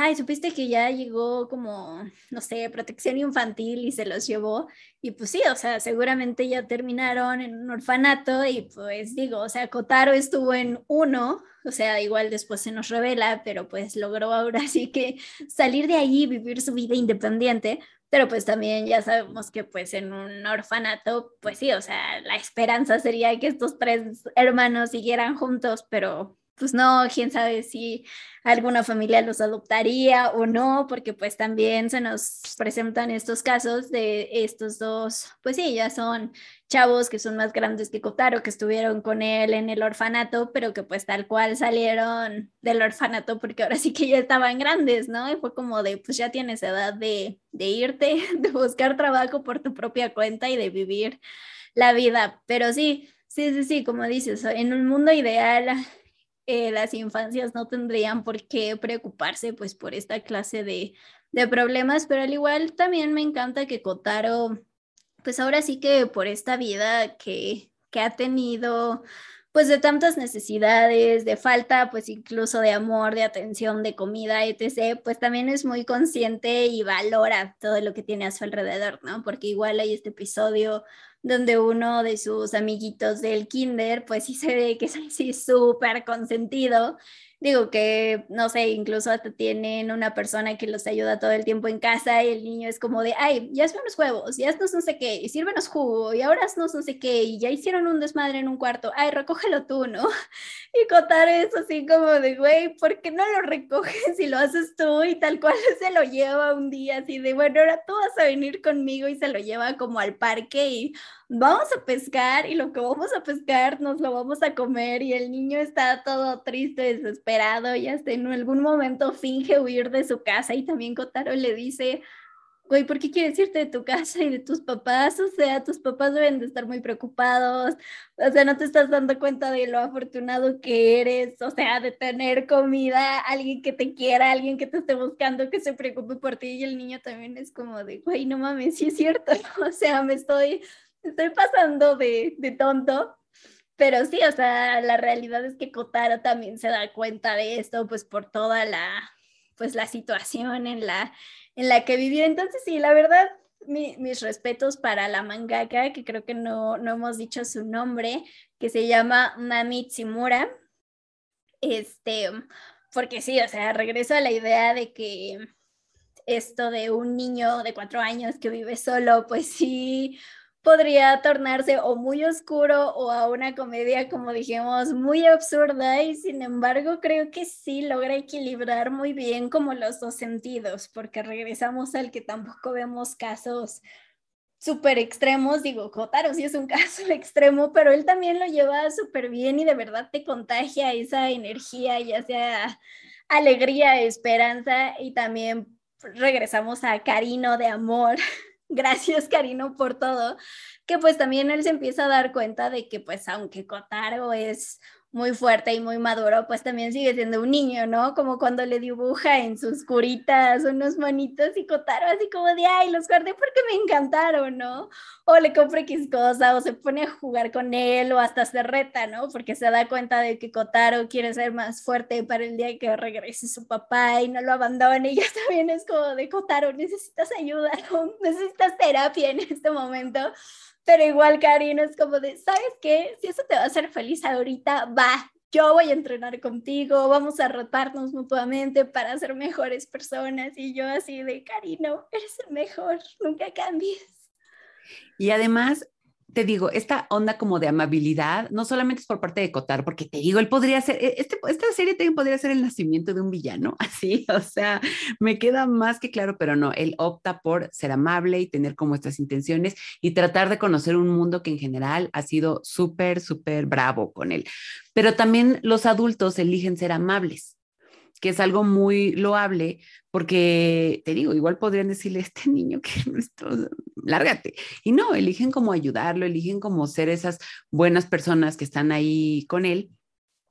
ay, supiste que ya llegó como, no sé, protección infantil y se los llevó. Y pues sí, o sea, seguramente ya terminaron en un orfanato y pues digo, o sea, Kotaro estuvo en uno, o sea, igual después se nos revela, pero pues logró ahora sí que salir de y vivir su vida independiente. Pero pues también ya sabemos que pues en un orfanato, pues sí, o sea, la esperanza sería que estos tres hermanos siguieran juntos, pero pues no, quién sabe si alguna familia los adoptaría o no, porque pues también se nos presentan estos casos de estos dos, pues sí, ya son chavos que son más grandes que Kotaro, que estuvieron con él en el orfanato, pero que pues tal cual salieron del orfanato porque ahora sí que ya estaban grandes, ¿no? Y fue como de, pues ya tienes edad de, de irte, de buscar trabajo por tu propia cuenta y de vivir la vida, pero sí. Sí, sí, sí, como dices, en un mundo ideal eh, las infancias no tendrían por qué preocuparse pues por esta clase de, de problemas, pero al igual también me encanta que Kotaro, pues ahora sí que por esta vida que, que ha tenido, pues de tantas necesidades, de falta, pues incluso de amor, de atención, de comida, etc., pues también es muy consciente y valora todo lo que tiene a su alrededor, ¿no? Porque igual hay este episodio donde uno de sus amiguitos del kinder, pues sí se ve que es así súper consentido digo que, no sé, incluso hasta tienen una persona que los ayuda todo el tiempo en casa y el niño es como de, ay, ya hazme unos huevos, ya haznos no sé qué, y sírvenos jugo, y ahora no sé qué, y ya hicieron un desmadre en un cuarto, ay, recógelo tú, ¿no? Y contar eso así como de, güey, ¿por qué no lo recoges y lo haces tú? Y tal cual se lo lleva un día así de, bueno, ahora tú vas a venir conmigo y se lo lleva como al parque y vamos a pescar y lo que vamos a pescar nos lo vamos a comer y el niño está todo triste, desesperado y hasta en algún momento finge huir de su casa y también Kotaro le dice, güey, ¿por qué quieres irte de tu casa y de tus papás? O sea, tus papás deben de estar muy preocupados, o sea, no te estás dando cuenta de lo afortunado que eres, o sea, de tener comida, alguien que te quiera, alguien que te esté buscando, que se preocupe por ti y el niño también es como de, güey, no mames, sí es cierto, o sea, me estoy, estoy pasando de, de tonto. Pero sí, o sea, la realidad es que Kotaro también se da cuenta de esto, pues por toda la, pues la situación en la, en la que vivió. Entonces, sí, la verdad, mis respetos para la mangaka, que creo que no, no hemos dicho su nombre, que se llama Mami Tsimura. Este, porque sí, o sea, regreso a la idea de que esto de un niño de cuatro años que vive solo, pues sí, podría tornarse o muy oscuro o a una comedia, como dijimos, muy absurda y sin embargo creo que sí logra equilibrar muy bien como los dos sentidos, porque regresamos al que tampoco vemos casos súper extremos, digo, Kotaro sí es un caso extremo, pero él también lo lleva súper bien y de verdad te contagia esa energía, ya sea alegría, esperanza y también regresamos a Carino de amor gracias Karino por todo, que pues también él se empieza a dar cuenta de que pues aunque Kotaro es muy fuerte y muy maduro, pues también sigue siendo un niño, ¿no? Como cuando le dibuja en sus curitas unos monitos y Kotaro así como de, ay, los guardé porque me encantaron, ¿no? O le compra X cosa, o se pone a jugar con él, o hasta se reta, ¿no? Porque se da cuenta de que Kotaro quiere ser más fuerte para el día que regrese su papá y no lo abandone, y ya también es como de Kotaro, necesitas ayuda. Necesitas terapia en este momento pero igual Karina es como de, ¿sabes qué? Si eso te va a hacer feliz ahorita, va, yo voy a entrenar contigo, vamos a rotarnos mutuamente para ser mejores personas. Y yo así de, Karino, eres el mejor, nunca cambies. Y además, te digo, esta onda como de amabilidad, no solamente es por parte de Cotar, porque te digo, él podría ser, e, este, esta serie también podría ser el nacimiento de un villano, así, o sea, me queda más que claro, pero no, él opta por ser amable y tener como estas intenciones y tratar de conocer un mundo que en general ha sido súper, súper bravo con él. Pero también los adultos eligen ser amables que es algo muy loable, porque te digo, igual podrían decirle a este niño que lárgate. Y no, eligen como ayudarlo, eligen como ser esas buenas personas que están ahí con él.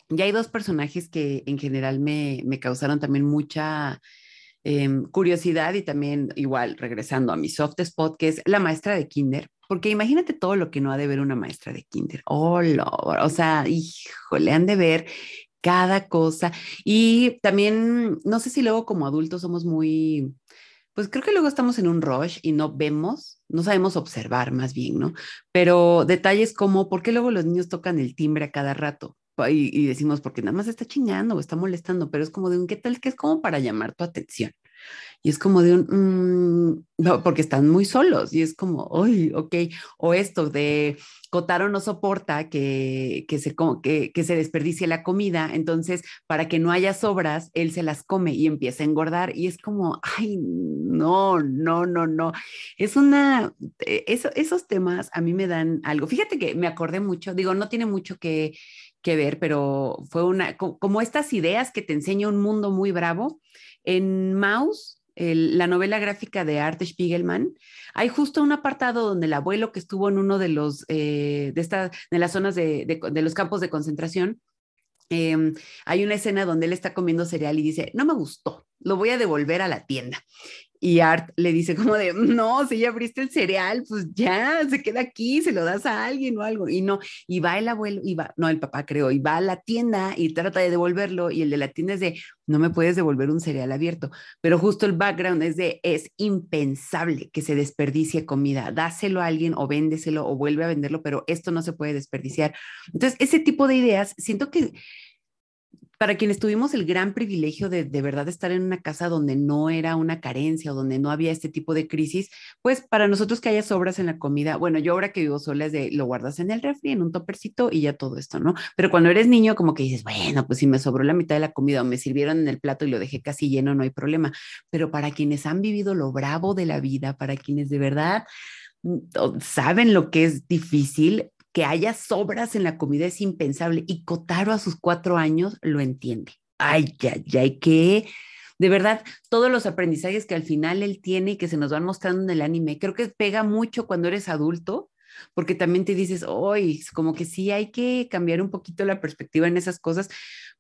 Y hay dos personajes que en general me, me causaron también mucha em, curiosidad y también igual regresando a mi soft spot, que es la maestra de kinder. Porque imagínate todo lo que no ha de ver una maestra de kinder. Oh, o sea, híjole, han de ver cada cosa. Y también, no sé si luego como adultos somos muy, pues creo que luego estamos en un rush y no vemos, no sabemos observar más bien, ¿no? Pero detalles como, ¿por qué luego los niños tocan el timbre a cada rato? Y, decimos, porque nada más está chingando o está molestando, pero es como de un, ¿qué tal? Que es como para llamar tu atención. Y es como de un, mm, no, porque están muy solos y es como, uy, ok, o esto de Kotaro no soporta que, que, se, que, que se desperdicie la comida, entonces para que no haya sobras, él se las come y empieza a engordar y es como, ay, no, no, no, no. Es una, eh, eso, esos temas a mí me dan algo. Fíjate que me acordé mucho, digo, no tiene mucho que, que ver, pero fue una, como estas ideas que te enseña un mundo muy bravo. En Mouse, la novela gráfica de Art Spiegelman, hay justo un apartado donde el abuelo que estuvo en uno de los eh, de, esta, de las zonas de, de, los campos de concentración, em, hay una escena donde él está comiendo cereal y dice, no me gustó, lo voy a devolver a la tienda. Y Art le dice como de, no, si ya abriste el cereal, pues ya, se queda aquí, se lo das a alguien o algo. Y no, y va el abuelo, y va, no, el papá creo, y va a la tienda y trata de devolverlo y el de la tienda es de, no me puedes devolver un cereal abierto. Pero justo el background es de, es impensable que se desperdicie comida, dáselo a alguien o véndeselo o vuelve a venderlo, pero esto no se puede desperdiciar. Entonces, ese tipo de ideas, siento que para quienes tuvimos el gran privilegio de de verdad estar en una casa donde no era una carencia o donde no había este tipo de crisis, pues para nosotros que haya sobras en la comida, bueno, yo ahora que vivo sola es de lo guardas en el refri, en un topercito y ya todo esto, ¿no? Pero cuando eres niño, como que dices, bueno, pues si me sobró la mitad de la comida o me sirvieron en el plato y lo dejé casi lleno, no hay problema. Pero para quienes han vivido lo bravo de la vida, para quienes de verdad mm, saben lo que es difícil, que haya sobras en la comida es impensable y Kotaro a sus cuatro años lo entiende. Ay, ya, ya, que de verdad, todos los aprendizajes que al final él tiene y que se nos van mostrando en el anime, creo que pega mucho cuando eres adulto, porque también te dices, hoy, como que sí hay que cambiar un poquito la perspectiva en esas cosas.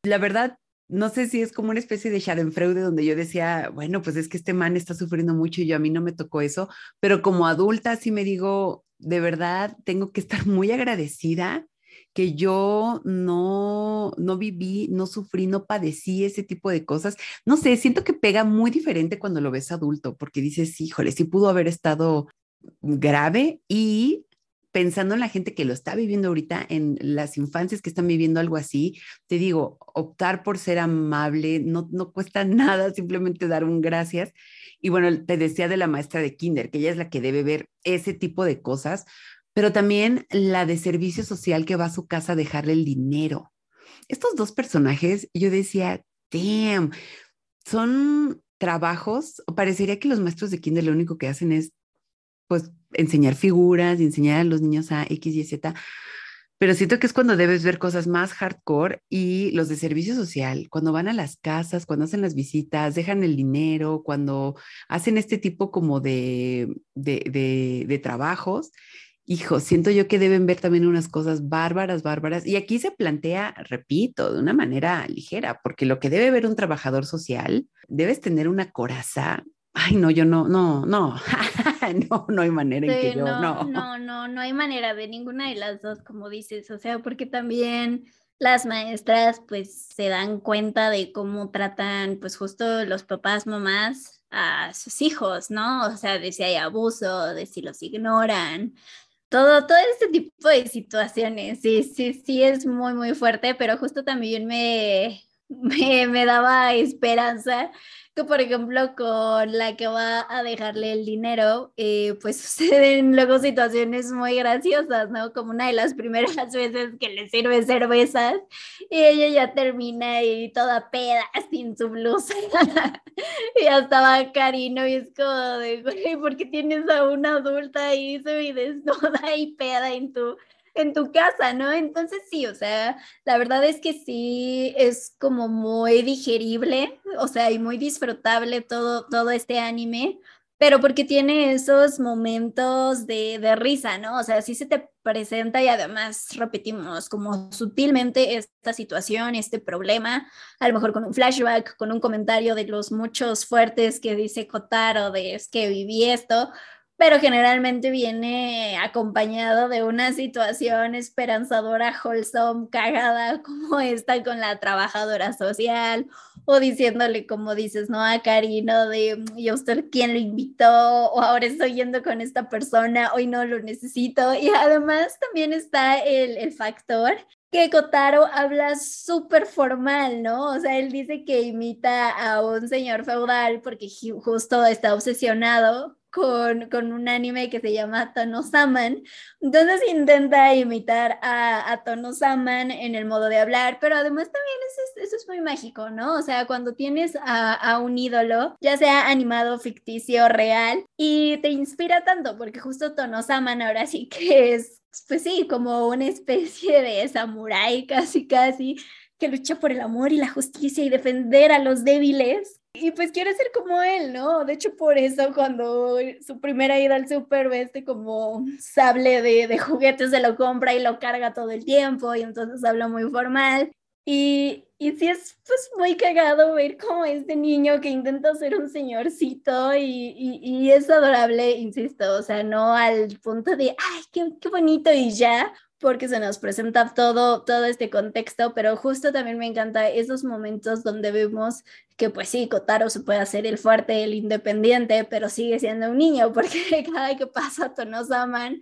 La verdad, no sé si es como una especie de Schadenfreude donde yo decía, bueno, pues es que este man está sufriendo mucho y yo a mí no me tocó eso, pero como adulta sí me digo, de verdad, tengo que estar muy agradecida que yo no, no viví, no sufrí, no padecí ese tipo de cosas. No sé, siento que pega muy diferente cuando lo ves adulto, porque dices, híjole, sí pudo haber estado grave y pensando en la gente que lo está viviendo ahorita, en las infancias que están viviendo algo así, te digo, optar por ser amable no, no cuesta nada, simplemente dar un gracias. Y bueno, te decía de la maestra de kinder, que ella es la que debe ver ese tipo de cosas, pero también la de servicio social que va a su casa a dejarle el dinero. Estos dos personajes, yo decía, damn, son trabajos, parecería que los maestros de kinder lo único que hacen es, pues, enseñar figuras y enseñar a los niños a X, Y, Z, pero siento que es cuando debes ver cosas más hardcore y los de servicio social, cuando van a las casas, cuando hacen las visitas, dejan el dinero, cuando hacen este tipo como de, de, de, de trabajos, hijo, siento yo que deben ver también unas cosas bárbaras, bárbaras. Y aquí se plantea, repito, de una manera ligera, porque lo que debe ver un trabajador social, debes tener una coraza. Ay, no, yo no, no, no, no, no hay manera en que yo, no. No, no, no hay manera de ninguna de las dos, como dices, o sea, porque también las maestras pues se dan cuenta de cómo tratan pues justo los papás, mamás a sus hijos, ¿no? O sea, de si hay abuso, de si los ignoran, todo, todo este tipo de situaciones, sí, sí, sí es muy, muy fuerte, pero justo también me, me, me daba esperanza que por ejemplo con la que va a dejarle el dinero, eh, pues suceden luego situaciones muy graciosas, ¿no? Como una de las primeras veces que le sirve cervezas y ella ya termina y toda peda sin su blusa. y ya estaba Karino y es como de, güey, ¿por qué tienes a una adulta ahí se desnuda y peda en tu en tu casa, ¿no? Entonces sí, o sea, la verdad es que sí es como muy digerible, o sea, y muy disfrutable todo, todo este anime, pero porque tiene esos momentos de, de risa, ¿no? O sea, sí se te presenta y además repetimos como sutilmente esta situación, este problema, a lo mejor con un flashback, con un comentario de los muchos fuertes que dice Kotaro de es que viví esto, pero generalmente viene acompañado de una situación esperanzadora, wholesome, cagada, como esta con la trabajadora social, o diciéndole, como dices, ¿no? A Karino de, ¿y a usted quién lo invitó? O ahora estoy yendo con esta persona, hoy no lo necesito. Y además también está el, el factor que Kotaro habla súper formal, ¿no? O sea, él dice que imita a un señor feudal porque justo está obsesionado con, con, un anime que se llama Tono Saman. Entonces intenta imitar a, a en el modo de hablar, pero además también eso es, muy mágico, ¿no? O sea, cuando tienes a, a, un ídolo, ya sea animado, ficticio, real, y te inspira tanto, porque justo Tono Saman ahora sí que es, pues sí, como una especie de samurái casi, casi que lucha por el amor y la justicia y defender a los débiles. Y pues quiere ser como él, ¿no? De hecho, por eso cuando su primera ida al súper ve como sable de, de juguetes, se lo compra y lo carga todo el tiempo y entonces habla muy formal. Y, y sí es pues muy cagado ver como este niño que intenta ser un señorcito y, y, y, es adorable, insisto, o sea, no al punto de, ay, qué, qué bonito y ya, porque se nos presenta todo, todo este contexto, pero justo también me encanta esos momentos donde vemos que pues sí, Kotaro se puede hacer el fuerte, el independiente, pero sigue siendo un niño, porque cada que pasa Tonosaman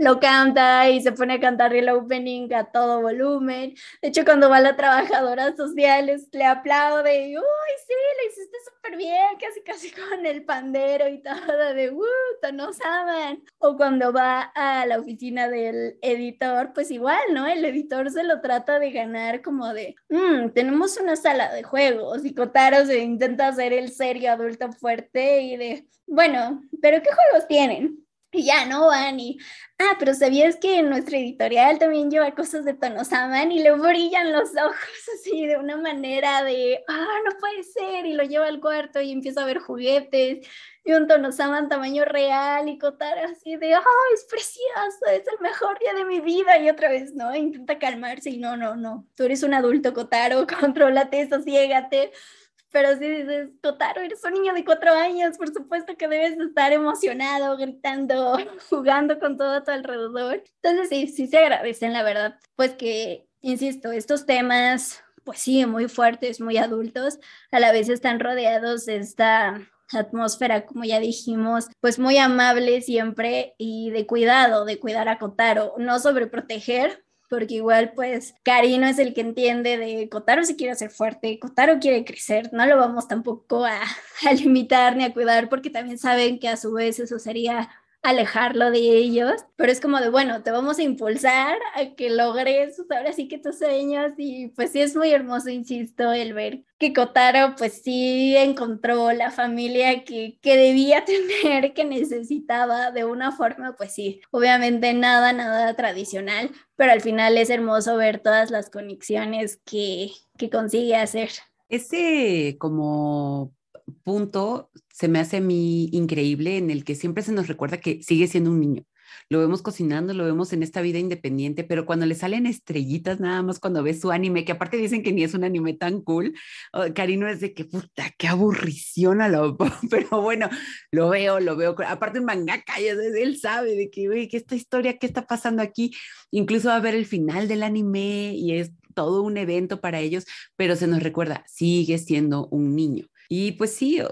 lo canta y se pone a cantar el opening a todo volumen. De hecho, cuando va la trabajadora social, le aplaude y, uy, sí, lo hiciste súper bien, casi casi con el pandero y todo, de, uh, Tonosaman. O cuando va a la oficina del editor, pues igual, ¿no? El editor se lo trata de ganar como de, mmm, tenemos una sala de juegos y Kotaro se intenta hacer el serio adulto fuerte y de, bueno, pero ¿qué juegos tienen? Y ya no van y, ah, pero ¿sabías que nuestra editorial también lleva cosas de Tonosaman y le brillan los ojos así de una manera de, ah, no puede ser, y lo lleva al cuarto y empieza a ver juguetes y un Tonosaman tamaño real y Kotaro así de, oh, es precioso, es el mejor día de mi vida y otra vez, ¿no? Intenta calmarse y no, no, no, tú eres un adulto Kotaro, contrólate, sosiégate pero si dices, Totaro, eres un niño de cuatro años, por supuesto que debes estar emocionado, gritando, jugando con todo a tu alrededor. Entonces sí, sí se agradecen, la verdad, pues que, insisto, estos temas, pues sí, muy fuertes, muy adultos, a la vez están rodeados de esta atmósfera, como ya dijimos, pues muy amable siempre y de cuidado, de cuidar a Kotaro, no sobreproteger, porque igual pues Karino es el que entiende de Kotaro si quiere ser fuerte, Kotaro quiere crecer, no lo vamos tampoco a limitar ni a cuidar porque también saben que a su vez eso sería alejarlo de ellos, pero es como de, bueno, te vamos a impulsar a que logres ahora sí que tus sueños y pues sí es muy hermoso, insisto, el ver que Kotaro pues sí encontró la familia que, que debía tener, que necesitaba de una forma, pues sí, obviamente nada, nada tradicional, pero al final es hermoso ver todas las conexiones que, que consigue hacer. Ese como punto se me hace a mí increíble en el que siempre se nos recuerda que sigue siendo un niño. Lo vemos cocinando, lo vemos en esta vida independiente, pero cuando le salen estrellitas, nada más cuando ves su anime, que aparte dicen que ni es un anime tan cool, Karino es de que puta, qué aburrición a lo, pero bueno, lo veo, lo veo, aparte un mangaka, él sabe de que, oye, que esta historia, ¿qué está pasando aquí? Incluso va a ver el final del anime y es todo un evento para ellos, pero se nos recuerda, sigue siendo un niño. Y pues sí,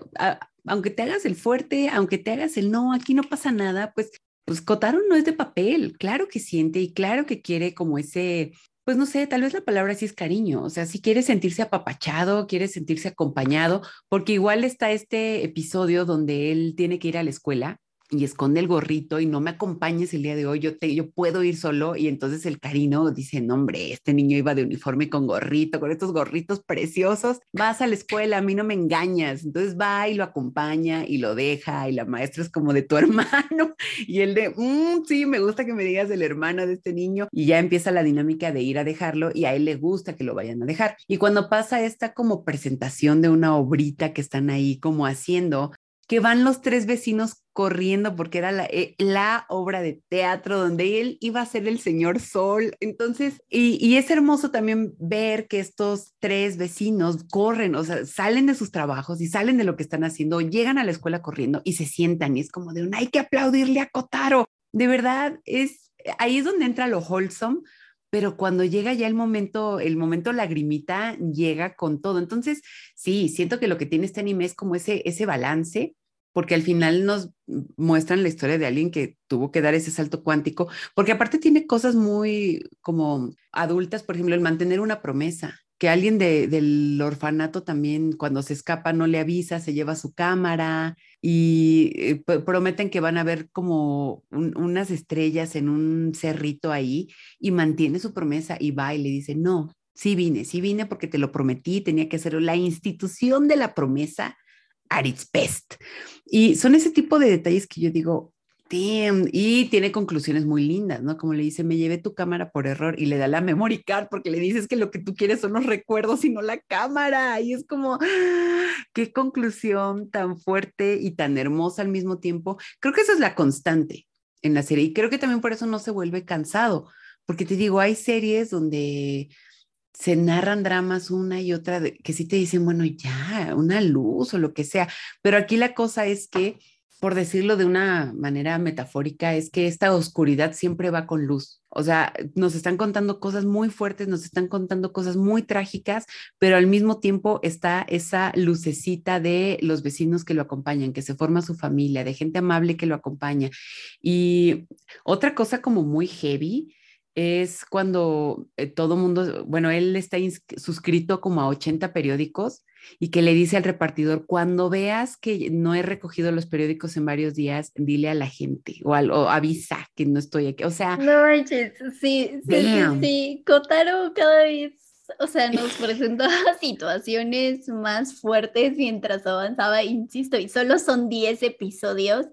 aunque te hagas el fuerte, aunque te hagas el no, aquí no pasa nada, pues, pues Kotaro no es de papel, claro que siente y claro que quiere como ese, pues no sé, tal vez la palabra sí es cariño, o sea, si quiere sentirse apapachado, quiere sentirse acompañado, porque igual está este episodio donde él tiene que ir a la escuela y esconde el gorrito y no me acompañes el día de hoy, yo, te, yo puedo ir solo. Y entonces el carino dice, no hombre, este niño iba de uniforme con gorrito, con estos gorritos preciosos, vas a la escuela, a mí no me engañas. Entonces va y lo acompaña y lo deja y la maestra es como de tu hermano y él de, mm, sí, me gusta que me digas el hermano de este niño y ya empieza la dinámica de ir a dejarlo y a él le gusta que lo vayan a dejar. Y cuando pasa esta como presentación de una obrita que están ahí como haciendo, que van los tres vecinos corriendo porque era la, eh, la, obra de teatro donde él iba a ser el señor Sol. Entonces, y, y, es hermoso también ver que estos tres vecinos corren, o sea, salen de sus trabajos y salen de lo que están haciendo, llegan a la escuela corriendo y se sientan y es como de un hay que aplaudirle a Kotaro. De verdad, es ahí es donde entra lo wholesome, pero cuando llega ya el momento, el momento lagrimita llega con todo. Entonces, sí, siento que lo que tiene este anime es como ese, ese balance porque al final nos muestran la historia de alguien que tuvo que dar ese salto cuántico, porque aparte tiene cosas muy como adultas, por ejemplo, el mantener una promesa, que alguien del orfanato también cuando se escapa no le avisa, se lleva su cámara y eh, prometen que van a ver como unas estrellas en un cerrito ahí y mantiene su promesa y va y le dice, no, sí vine, sí vine porque te lo prometí, tenía que hacerlo. La institución de la promesa at its. Y son ese tipo de detalles que yo digo, Damn. y tiene conclusiones muy lindas, ¿no? Como le dice, me llevé tu cámara por error y le da la memory card porque le dices que lo que tú quieres son los recuerdos y no la cámara. Y es como, qué conclusión tan fuerte y tan hermosa al mismo tiempo. Creo que esa es la constante en la serie y creo que también por eso no se vuelve cansado, porque te digo, hay series donde se narran dramas una y otra que sí te dicen, bueno, ya, una luz o lo que sea, pero aquí la cosa es que, por decirlo de una manera metafórica, es que esta oscuridad siempre va con luz. O sea, nos están contando cosas muy fuertes, nos están contando cosas muy trágicas, pero al mismo tiempo está esa lucecita de los vecinos que lo acompañan, que se forma su familia, de gente amable que lo acompaña. Y otra cosa como muy heavy es cuando eh, todo mundo, bueno, él está suscrito como a 80 periódicos y que le dice al repartidor, cuando veas que no he recogido los periódicos en varios días, dile a la gente o, avisa que no estoy aquí. O sea... No sí, sí, sí, sí, Kotaro cada vez, o sea, nos presentaba situaciones más fuertes mientras avanzaba, insisto, y solo son 10 episodios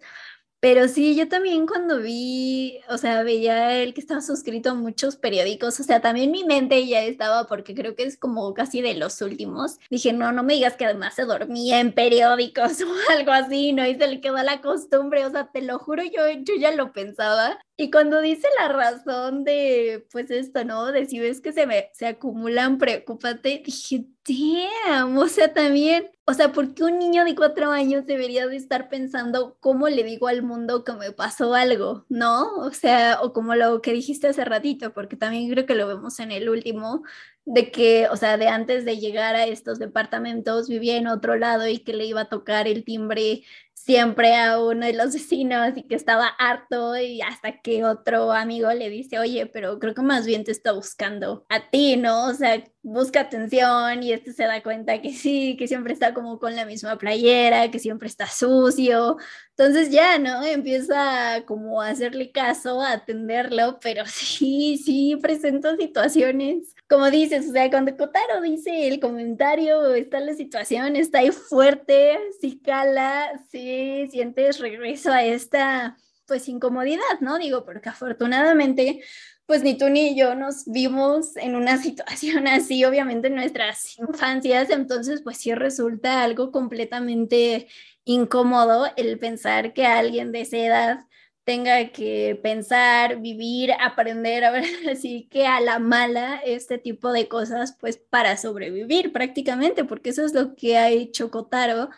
Pero sí, yo también cuando vi, o sea, veía el que estaba suscrito a muchos periódicos, o sea, también mi mente ya estaba, porque creo que es como casi de los últimos. Dije, no, no me digas que además se dormía en periódicos o algo así, ¿no? Y se le quedó la costumbre, o sea, te lo juro, yo, yo ya lo pensaba. Y cuando dice la razón de, pues esto, ¿no? De si ves que se, se acumulan, preocúpate, dije, damn, o sea, también, o sea, ¿por qué un niño de cuatro años debería de estar pensando cómo le digo al mundo que me pasó algo, ¿no? O sea, o como lo que dijiste hace ratito, porque también creo que lo vemos en el último, de que, o sea, de antes de llegar a estos departamentos vivía en otro lado y que le iba a tocar el timbre siempre a uno de los vecinos y que estaba harto y hasta que otro amigo le dice, oye, pero creo que más bien te está buscando a ti, ¿no? O sea, busca atención y este se da cuenta que sí, que siempre está como con la misma playera, que siempre está sucio. Entonces ya, ¿no? Empieza como a hacerle caso, a atenderlo, pero sí, sí, presenta situaciones. Como dices, o sea, cuando Kotaro dice el comentario, está la situación, está ahí fuerte, sí cala, sí sientes regreso a esta, pues, incomodidad, ¿no? Digo, porque afortunadamente pues ni tú ni yo nos vimos en una situación así, obviamente en nuestras infancias, entonces pues sí resulta algo completamente incómodo el pensar que alguien de esa edad tenga que pensar, vivir, aprender, a ver, así que a la mala este tipo de cosas, pues para sobrevivir prácticamente, porque eso es lo que ha hecho Kotaro.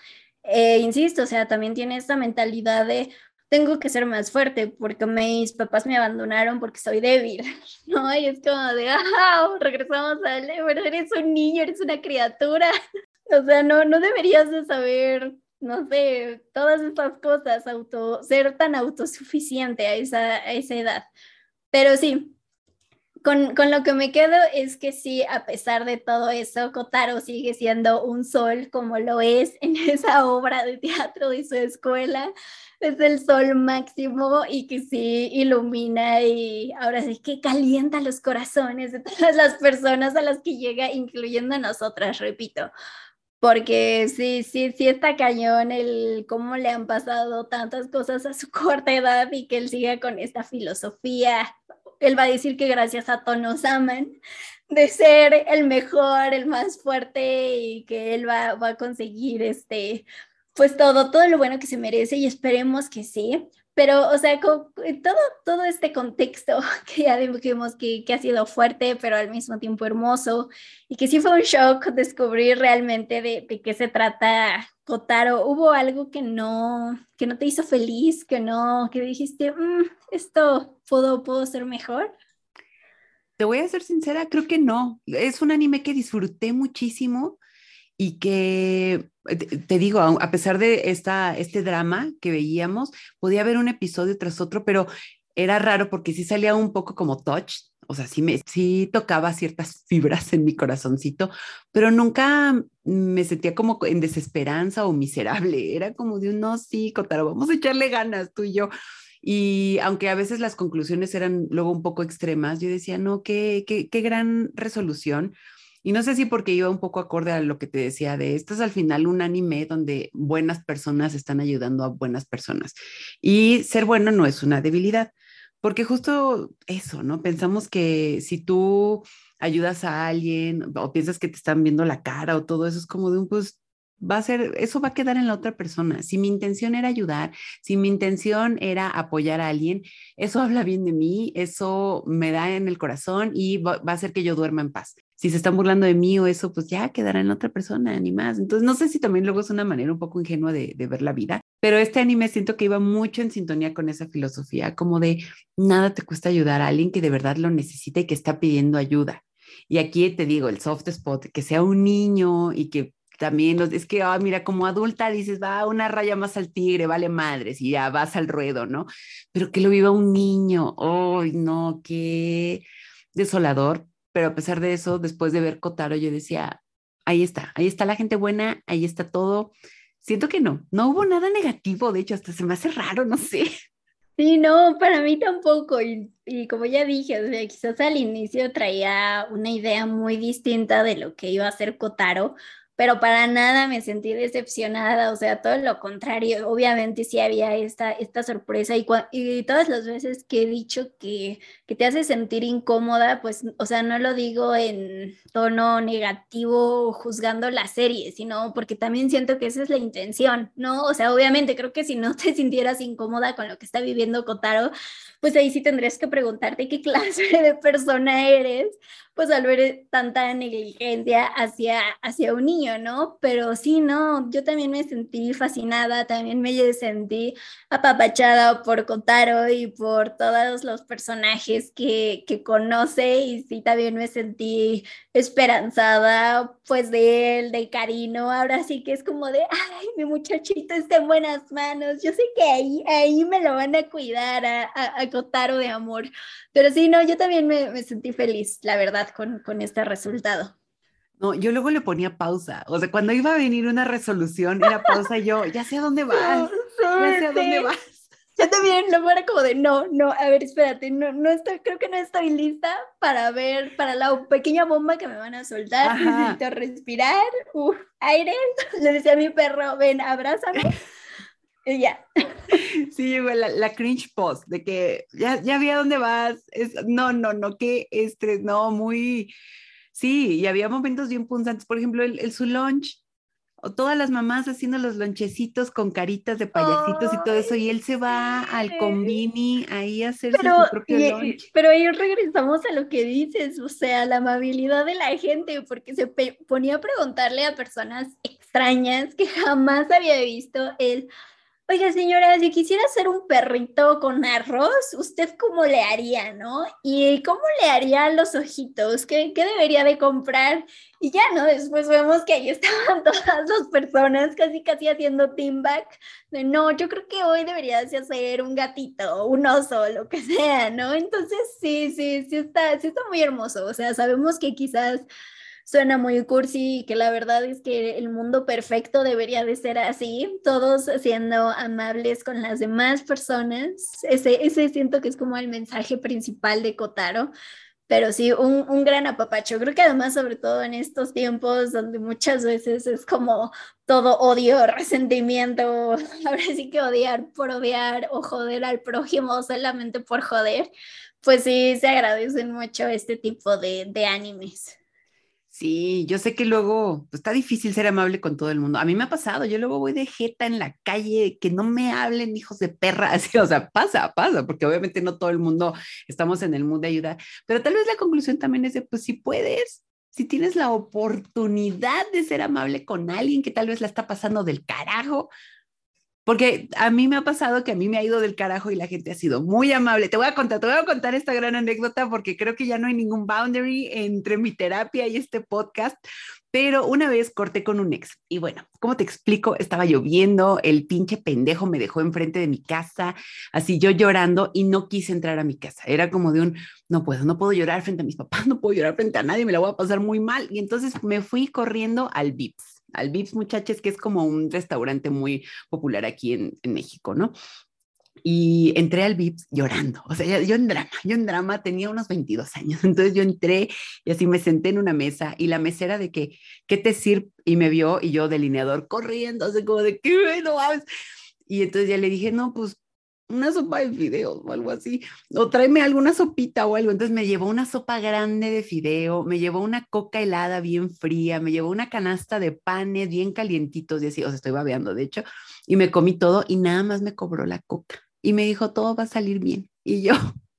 Eh, insisto, o sea, también tiene esta mentalidad de, tengo que ser más fuerte porque mis papás me abandonaron porque soy débil, ¿no? Y es como de, ah, regresamos a pero eres un niño, eres una criatura. O sea, no, no deberías de saber, no sé, todas estas cosas, auto, ser tan autosuficiente a esa, esa edad. Pero sí, con, con, lo que me quedo es que sí, a pesar de todo eso, Kotaro sigue siendo un sol como lo es en esa obra de teatro de su escuela es el sol máximo y que sí ilumina y ahora sí que calienta los corazones de todas las personas a las que llega, incluyendo a nosotras, repito. Porque sí, sí, sí está cañón el cómo le han pasado tantas cosas a su corta edad y que él siga con esta filosofía. Él va a decir que gracias a Tonos aman de ser el mejor, el más fuerte y que él va, va a conseguir este, pues todo, todo lo bueno que se merece y esperemos que sí. Pero, o sea, con, todo, todo este contexto que ya dijimos que, que ha sido fuerte, pero al mismo tiempo hermoso, y que sí fue un shock descubrir realmente de, de qué se trata Kotaro. ¿Hubo algo que no, que no te hizo feliz, que no, que dijiste, mm, esto puedo, puedo ser mejor? Te voy a ser sincera, creo que no. Es un anime que disfruté muchísimo y que, te digo, a pesar de este drama que veíamos, podía haber un episodio tras otro, pero era raro porque sí salía un poco como touch, o sea, sí, me, sí tocaba ciertas fibras en mi corazoncito, pero nunca me sentía como en desesperanza o miserable, era como de un, no, sí, Kotaro, vamos a echarle ganas tú y yo. Y aunque a veces las conclusiones eran luego un poco extremas, yo decía, no, qué, qué, qué gran resolución y no sé si porque iba un poco acorde a lo que te decía de esto es al final un anime donde buenas personas están ayudando a buenas personas. Y ser bueno no es una debilidad, porque justo eso, ¿no? Pensamos que si tú ayudas a alguien o piensas que te están viendo la cara o todo eso es como de un, pues va a ser, eso va a quedar en la otra persona. Si mi intención era ayudar, si mi intención era apoyar a alguien, eso habla bien de mí, eso me da en el corazón y va, a hacer que yo duerma en paz si se están burlando de mí o eso, pues ya quedará en otra persona, ni más. Entonces, no sé si también luego es una manera un poco ingenua de, ver la vida, pero este anime siento que iba mucho en sintonía con esa filosofía, como de nada te cuesta ayudar a alguien que de verdad lo necesita y que está pidiendo ayuda. Y aquí te digo, el soft spot, que sea un niño y que también es que, ah, mira, como adulta dices, va una raya más al tigre, vale madres, y ya vas al ruedo, ¿no? Pero que lo viva un niño, ¡ay, no, qué desolador! Pero a pesar de eso, después de ver Kotaro, yo decía, ahí está, ahí está la gente buena, ahí está todo. Siento que no, no hubo nada negativo, de hecho, hasta se me hace raro, no sé. Sí, no, para mí tampoco. Y, y, como ya dije, o sea, quizás al inicio traía una idea muy distinta de lo que iba a ser Kotaro, pero para nada me sentí decepcionada, o sea, todo lo contrario, obviamente sí había esta, esta sorpresa y, y todas las veces que he dicho que, que, te hace sentir incómoda, pues, o sea, no lo digo en tono negativo juzgando la serie, sino porque también siento que esa es la intención, ¿no? O sea, obviamente creo que si no te sintieras incómoda con lo que está viviendo Kotaro, pues ahí sí tendrías que preguntarte qué clase de persona eres, pues al ver tanta negligencia hacia, hacia un niño, ¿no? Pero sí, no, yo también me sentí fascinada, también me sentí apapachada por Kotaro y por todos los personajes que, que conoce y sí, también me sentí esperanzada, pues de él, de Karino, ahora sí que es como de, ay, mi muchachito está en buenas manos, yo sé que ahí, ahí me lo van a cuidar a, a, Kotaro de amor, pero sí, no, yo también me, me sentí feliz, la verdad con, con este resultado. No, yo luego le ponía pausa. O sea, cuando iba a venir una resolución, era pausa y yo, ya sé a dónde vas. ya sé a dónde vas. Yo también, luego era como de, no, no, a ver, espérate, no, no estoy, creo que no estoy lista para ver, para la pequeña bomba que me van a soltar. Necesito respirar, uf, aire. Le decía a mi perro, ven, abrázame. Y ya. Sí, la, la cringe post de que ya, ya vi a dónde vas. Es, no, no, no, qué estrés, no, muy. Sí, y había momentos bien punzantes. Por ejemplo, el, el su lunch, o todas las mamás haciendo los lonchecitos con caritas de payasitos y todo eso, y él se va al combini ahí a hacer su propio lunch. Pero ahí regresamos a lo que dices, o sea, la amabilidad de la gente, porque se ponía a preguntarle a personas extrañas que jamás había visto él Oiga, señora, si quisiera hacer un perrito con arroz, ¿usted cómo le haría, no? ¿Y cómo le haría los ojitos? ¿Qué, qué debería de comprar? Y ya, ¿no? Después vemos que ahí estaban todas las personas casi, casi haciendo team back. De, no, yo creo que hoy deberías hacer un gatito, un oso, lo que sea, ¿no? Entonces, sí, sí, sí está, sí está muy hermoso. O sea, sabemos que quizás suena muy cursi y que la verdad es que el mundo perfecto debería de ser así, todos siendo amables con las demás personas. Ese, ese siento que es como el mensaje principal de Kotaro. Pero sí, un, un gran apapacho. Creo que además, sobre todo en estos tiempos donde muchas veces es como todo odio, resentimiento, ahora sí que odiar por odiar o joder al prójimo solamente por joder, pues sí, se agradecen mucho este tipo de, de animes. Sí, yo sé que luego pues, está difícil ser amable con todo el mundo. A mí me ha pasado, yo luego voy de jeta en la calle, que no me hablen hijos de perra, así, o sea, pasa, pasa, porque obviamente no todo el mundo estamos en el mood de ayudar, pero tal vez la conclusión también es de, pues si puedes, si tienes la oportunidad de ser amable con alguien que tal vez la está pasando del carajo, porque a mí me ha pasado que a mí me ha ido del carajo y la gente ha sido muy amable. Te voy a contar, te voy a contar esta gran anécdota porque creo que ya no hay ningún boundary entre mi terapia y este podcast. Pero una vez corté con un ex y bueno, ¿cómo te explico? Estaba lloviendo, el pinche pendejo me dejó enfrente de mi casa, así yo llorando y no quise entrar a mi casa. Era como de un, no puedo, no puedo llorar frente a mis papás, no puedo llorar frente a nadie, me la voy a pasar muy mal. Y entonces me fui corriendo al VIPS al Vips, muchachos, que es como un restaurante muy popular aquí en, México, ¿no? Y entré al Vips llorando, o sea, yo en drama, yo en drama tenía unos 22 años, entonces yo entré y así me senté en una mesa y la mesera de que, ¿qué te sirve? Y me vio y yo delineador corriendo, así como de, ¿qué? No Y entonces ya le dije, no, pues una sopa de fideos o algo así, o tráeme alguna sopita o algo. Entonces me llevó una sopa grande de fideo, me llevó una coca helada bien fría, me llevó una canasta de panes bien calientitos y así, o sea, estoy babeando de hecho, y me comí todo y nada más me cobró la coca y me dijo, todo va a salir bien. Y yo,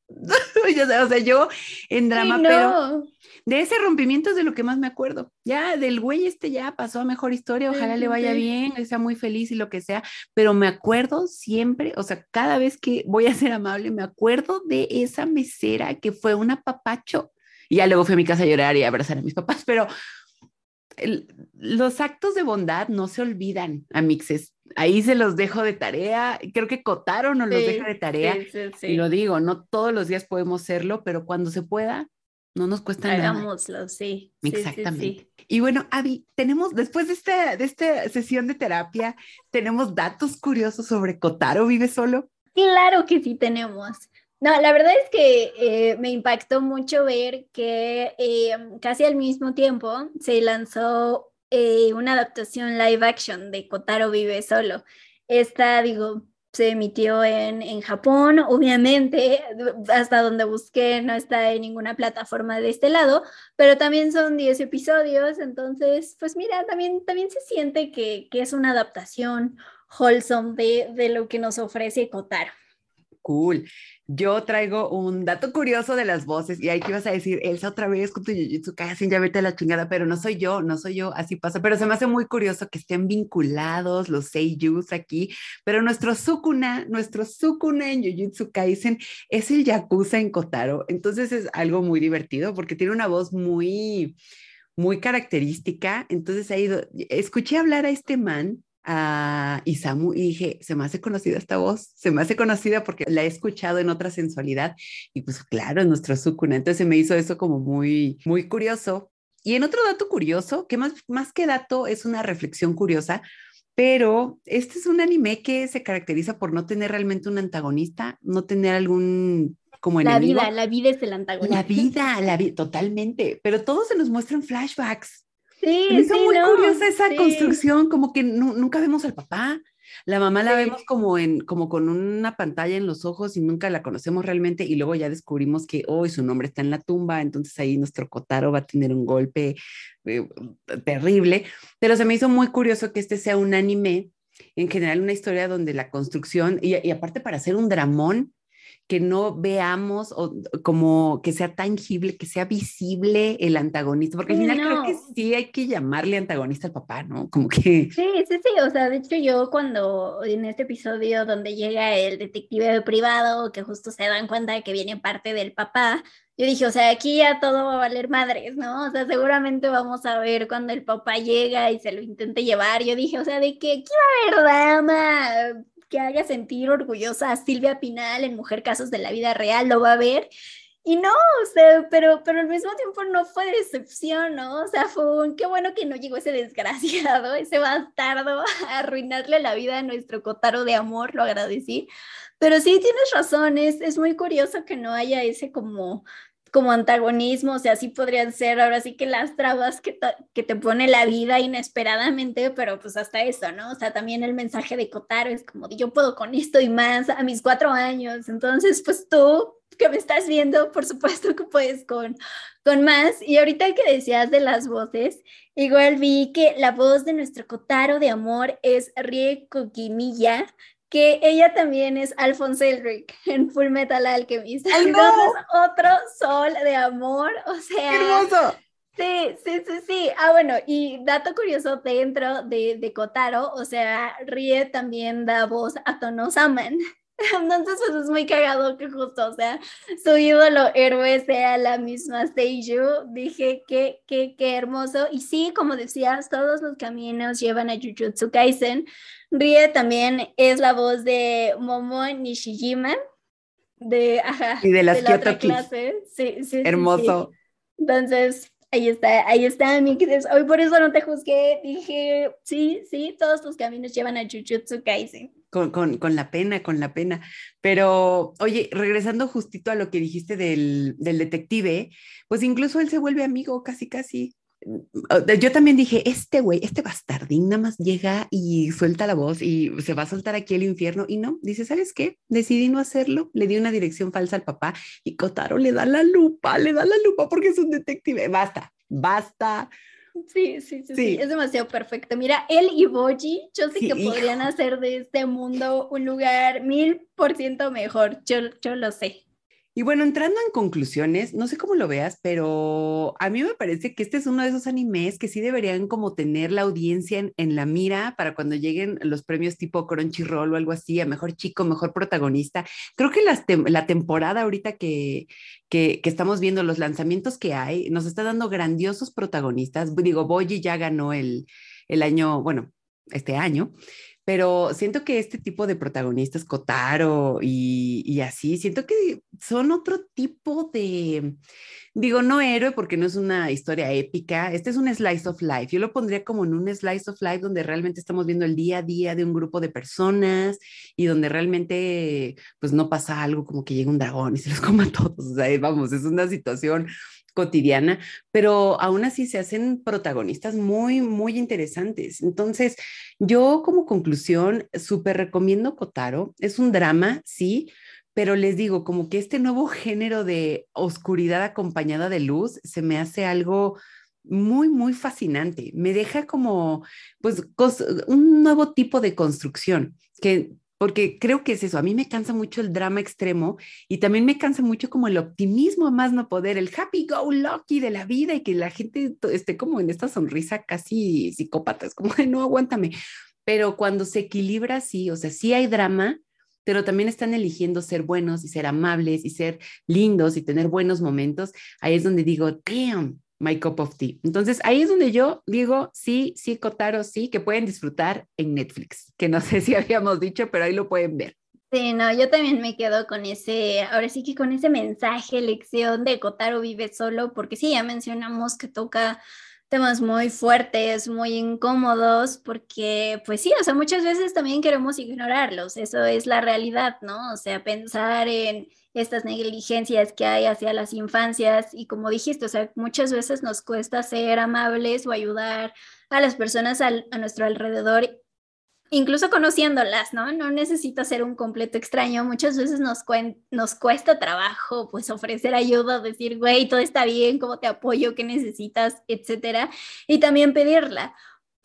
o sea, yo en drama, pero de ese rompimiento es de lo que más me acuerdo. Ya del güey este ya pasó a mejor historia, ojalá le vaya bien, sea muy feliz y lo que sea, pero me acuerdo siempre, o sea, cada vez que voy a ser amable, me acuerdo de esa mesera que fue un apapacho. Y ya luego fui a mi casa a llorar y a abrazar a mis papás, pero los actos de bondad no se olvidan, amixes. Ahí se los dejo de tarea. Creo que Cotaro nos los deja de tarea. y lo digo, no todos los días podemos serlo, pero cuando se pueda, no nos cuesta nada. Hagámoslo, sí. Exactamente. Y bueno, Avi, tenemos, después de esta, de esta sesión de terapia, tenemos datos curiosos sobre Cotaro vive solo. Claro que sí tenemos. No, la verdad es que eh, me impactó mucho ver que eh, casi al mismo tiempo se lanzó eh, una adaptación live action de Kotaro Vive Solo. Esta, digo, se emitió en, en, Japón, obviamente, hasta donde busqué no está en ninguna plataforma de este lado, pero también son 10 episodios, entonces, pues mira, también, también se siente que, que es una adaptación wholesome de, de lo que nos ofrece Kotaro. Cool. Yo traigo un dato curioso de las voces y ahí que ibas a decir, Elsa otra vez con tu Jujutsu Kaisen, ya vete a la chingada, pero no soy yo, no soy yo, así pasa, pero se me hace muy curioso que estén vinculados los seiyus aquí, pero nuestro Sukuna, nuestro Sukuna en Jujutsu Kaisen es el Yakuza en Kotaro, entonces es algo muy divertido porque tiene una voz muy muy característica, entonces ahí escuché hablar a este man a Isamu y dije, se me hace conocida esta voz, se me hace conocida porque la he escuchado en otra sensualidad y pues claro, es nuestro Sukuna, entonces se me hizo eso como muy, muy curioso. Y en otro dato curioso, que más, más que dato es una reflexión curiosa, pero este es un anime que se caracteriza por no tener realmente un antagonista, no tener algún como enemigo. La vida, la vida es el antagonista. La vida, la vida, totalmente, pero todo se nos muestra en flashbacks. Sí, es sí, muy no, curiosa esa sí. construcción, como que nu- nunca vemos al papá. La mamá la vemos como en como con una pantalla en los ojos y nunca la conocemos realmente y luego ya descubrimos que hoy su nombre está en la tumba, entonces ahí nuestro Kotaro va a tener un golpe eh, terrible, pero se me hizo muy curioso que este sea un anime, en general una historia donde la construcción y, y aparte para hacer un dramón que no veamos o como que sea tangible, que sea visible el antagonista, porque al final creo que sí hay que llamarle antagonista al papá, ¿no? Como que Sí, sí, sí, o sea, de hecho yo cuando en este episodio donde llega el detective privado, que justo se dan cuenta de que viene parte del papá, yo dije, o sea, aquí ya todo va a valer madres, ¿no? O sea, seguramente vamos a ver cuando el papá llega y se lo intente llevar, yo dije, o sea, de que aquí va a haber drama, que haga sentir orgullosa a Silvia Pinal en Mujer Casos de la Vida Real, lo va a ver. Y no, o sea, pero, pero al mismo tiempo no fue decepción, ¿no? O sea, fue un, qué bueno que no llegó ese desgraciado, ese bastardo a arruinarle la vida a nuestro Kotaro de amor, lo agradecí. Pero sí, tienes razón, es, es muy curioso que no haya ese como, como antagonismo, o sea, sí podrían ser ahora sí que las trabas que, que te pone la vida inesperadamente, pero pues hasta eso, ¿no? O sea, también el mensaje de Kotaro es como, yo puedo con esto y más a mis cuatro años, entonces pues tú que me estás viendo, por supuesto que puedes con, con más. Y ahorita que decías de las voces, igual vi que la voz de nuestro Kotaro de amor es Rie Kokimiya, que ella también es Alphonse Elric en Full Metal Alchemist. ¡Ay, no! Entonces, otro sol de amor, o sea... hermoso. Sí, sí, sí, sí. Ah, bueno, y dato curioso dentro de, de Kotaro, o sea, Rie también da voz a Tono Saman. Entonces, pues es muy cagado que justo, o sea, su ídolo héroe sea la misma Seiju. Dije, qué, qué, qué hermoso. Y sí, como decías, todos los caminos llevan a Jujutsu Kaisen. Rie también es la voz de Momo Nishijima, de, ajá, Y de las la otra Kyoto Kids. clase. Sí, sí. Hermoso. Entonces, ahí está, ahí está, mi. Hoy por eso no te juzgué. Dije, sí, sí, todos tus caminos llevan a Jujutsu Kaisen. Con, con, con la pena, con la pena. Pero, oye, regresando justito a lo que dijiste del, del detective, pues incluso él se vuelve amigo, casi, casi. Yo también dije, este güey, este bastardín nada más llega y suelta la voz y se va a soltar aquí el infierno. Y no, dice, ¿sabes qué? Decidí no hacerlo. Le di una dirección falsa al papá y Kotaro le da la lupa, le da la lupa porque es un detective. Basta, basta. Sí, sí, sí, sí, es demasiado perfecto. Mira, él y Boji, yo sé Sí, que podrían hacer de este mundo un lugar mil por ciento mejor. Yo, yo lo sé. Y bueno, entrando en conclusiones, no sé cómo lo veas, pero a mí me parece que este es uno de esos animes que sí deberían como tener la audiencia en, la mira para cuando lleguen los premios tipo Crunchyroll o algo así, a mejor chico, mejor protagonista. Creo que las tem- la temporada ahorita que, que, que estamos viendo, los lanzamientos que hay, nos está dando grandiosos protagonistas. Digo, Boji ya ganó el, el año, bueno, este año, pero siento que este tipo de protagonistas, Kotaro y, y así, siento que son otro tipo de, digo, no héroe porque no es una historia épica, este es un slice of life, yo lo pondría como en un slice of life donde realmente estamos viendo el día a día de un grupo de personas y donde realmente pues no pasa algo como que llega un dragón y se los coma todos, o sea, vamos, es una situación cotidiana, pero aún así se hacen protagonistas muy, muy interesantes. Entonces, yo como conclusión, súper recomiendo Kotaro. Es un drama, sí, pero les digo, como que este nuevo género de oscuridad acompañada de luz se me hace algo muy, muy fascinante. Me deja como, pues, un nuevo tipo de construcción que porque creo que es eso, a mí me cansa mucho el drama extremo y también me cansa mucho como el optimismo a más no poder, el happy go lucky de la vida y que la gente esté como en esta sonrisa casi psicópata, es como, no, aguántame. Pero cuando se equilibra así, o sea, sí hay drama, pero también están eligiendo ser buenos y ser amables y ser lindos y tener buenos momentos, ahí es donde digo, damn, my cup of tea. Entonces ahí es donde yo digo, sí, sí, Kotaro, sí, que pueden disfrutar en Netflix, que no sé si habíamos dicho, pero ahí lo pueden ver. Sí, no, yo también me quedo con ese, ahora sí que con ese mensaje, lección de Kotaro vive solo, porque sí, ya mencionamos que toca temas muy fuertes, muy incómodos, porque pues sí, o sea, muchas veces también queremos ignorarlos, eso es la realidad, ¿no? O sea, pensar en estas negligencias que hay hacia las infancias y como dijiste, o sea, muchas veces nos cuesta ser amables o ayudar a las personas a nuestro alrededor incluso conociéndolas, ¿no? No necesito ser un completo extraño. Muchas veces nos, nos cuesta trabajo, pues, ofrecer ayuda, decir, güey, todo está bien, cómo te apoyo, qué necesitas, etcétera. Y también pedirla.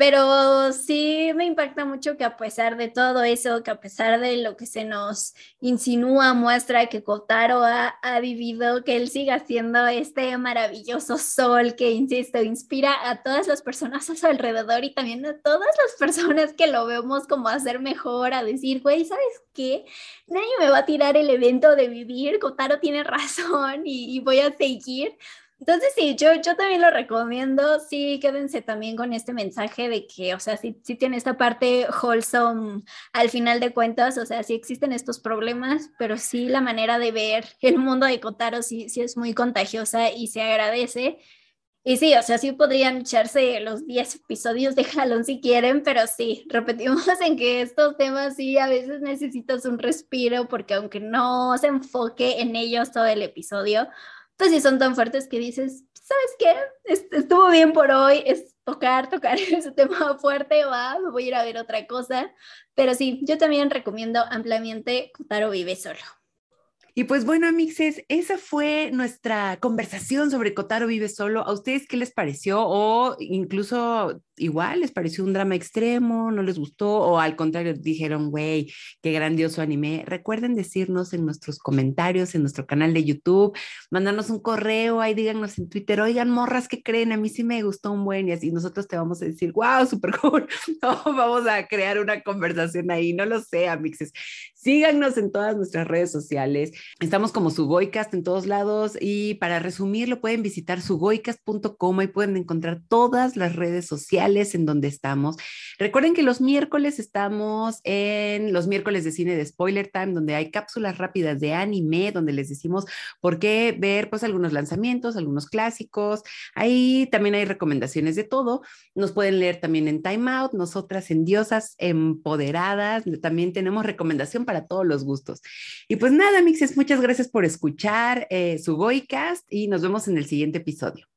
Pero sí me impacta mucho que a pesar de todo eso, que a pesar de lo que se nos insinúa, muestra que Kotaro ha, ha vivido, que él siga siendo este maravilloso sol que, insisto, inspira a todas las personas a su alrededor y también a todas las personas que lo vemos como hacer mejor, a decir, güey, ¿sabes qué? Nadie me va a tirar el evento de vivir, Kotaro tiene razón y, y voy a seguir entonces, sí, yo, yo también lo recomiendo. Sí, quédense también con este mensaje de que, o sea, sí, sí tiene esta parte wholesome al final de cuentas, o sea, sí existen estos problemas, pero sí la manera de ver el mundo de Kotaro sí, sí es muy contagiosa y se agradece. Y sí, o sea, sí podrían echarse los 10 episodios de jalón si quieren, pero sí, repetimos en que estos temas sí a veces necesitas un respiro porque aunque no se enfoque en ellos todo el episodio, pues si son tan fuertes que dices, ¿sabes qué? Estuvo bien por hoy, es tocar, tocar ese tema fuerte, va, me voy a ir a ver otra cosa. Pero sí, yo también recomiendo ampliamente Kotaro Vive Solo. Y pues bueno, amixes, esa fue nuestra conversación sobre Kotaro Vive Solo. ¿A ustedes qué les pareció? O incluso igual les pareció un drama extremo, no les gustó o al contrario dijeron, güey, qué grandioso anime. Recuerden decirnos en nuestros comentarios, en nuestro canal de YouTube, mandarnos un correo, ahí díganos en Twitter, oigan, morras, ¿qué creen? A mí sí me gustó un buen y así nosotros te vamos a decir, wow, súper cool. No, vamos a crear una conversación ahí, no lo sé, amixes. Síganos en todas nuestras redes sociales. Estamos como Sugoicast en todos lados y para resumirlo pueden visitar sugoicast.com y pueden encontrar todas las redes sociales en donde estamos. Recuerden que los miércoles estamos en los miércoles de cine de Spoiler Time, donde hay cápsulas rápidas de anime, donde les decimos por qué ver pues algunos lanzamientos, algunos clásicos. Ahí también hay recomendaciones de todo. Nos pueden leer también en Time Out, nosotras en Diosas Empoderadas. También tenemos recomendación para todos los gustos. Y pues nada, Mixes, muchas gracias por escuchar eh, su Goicast y nos vemos en el siguiente episodio.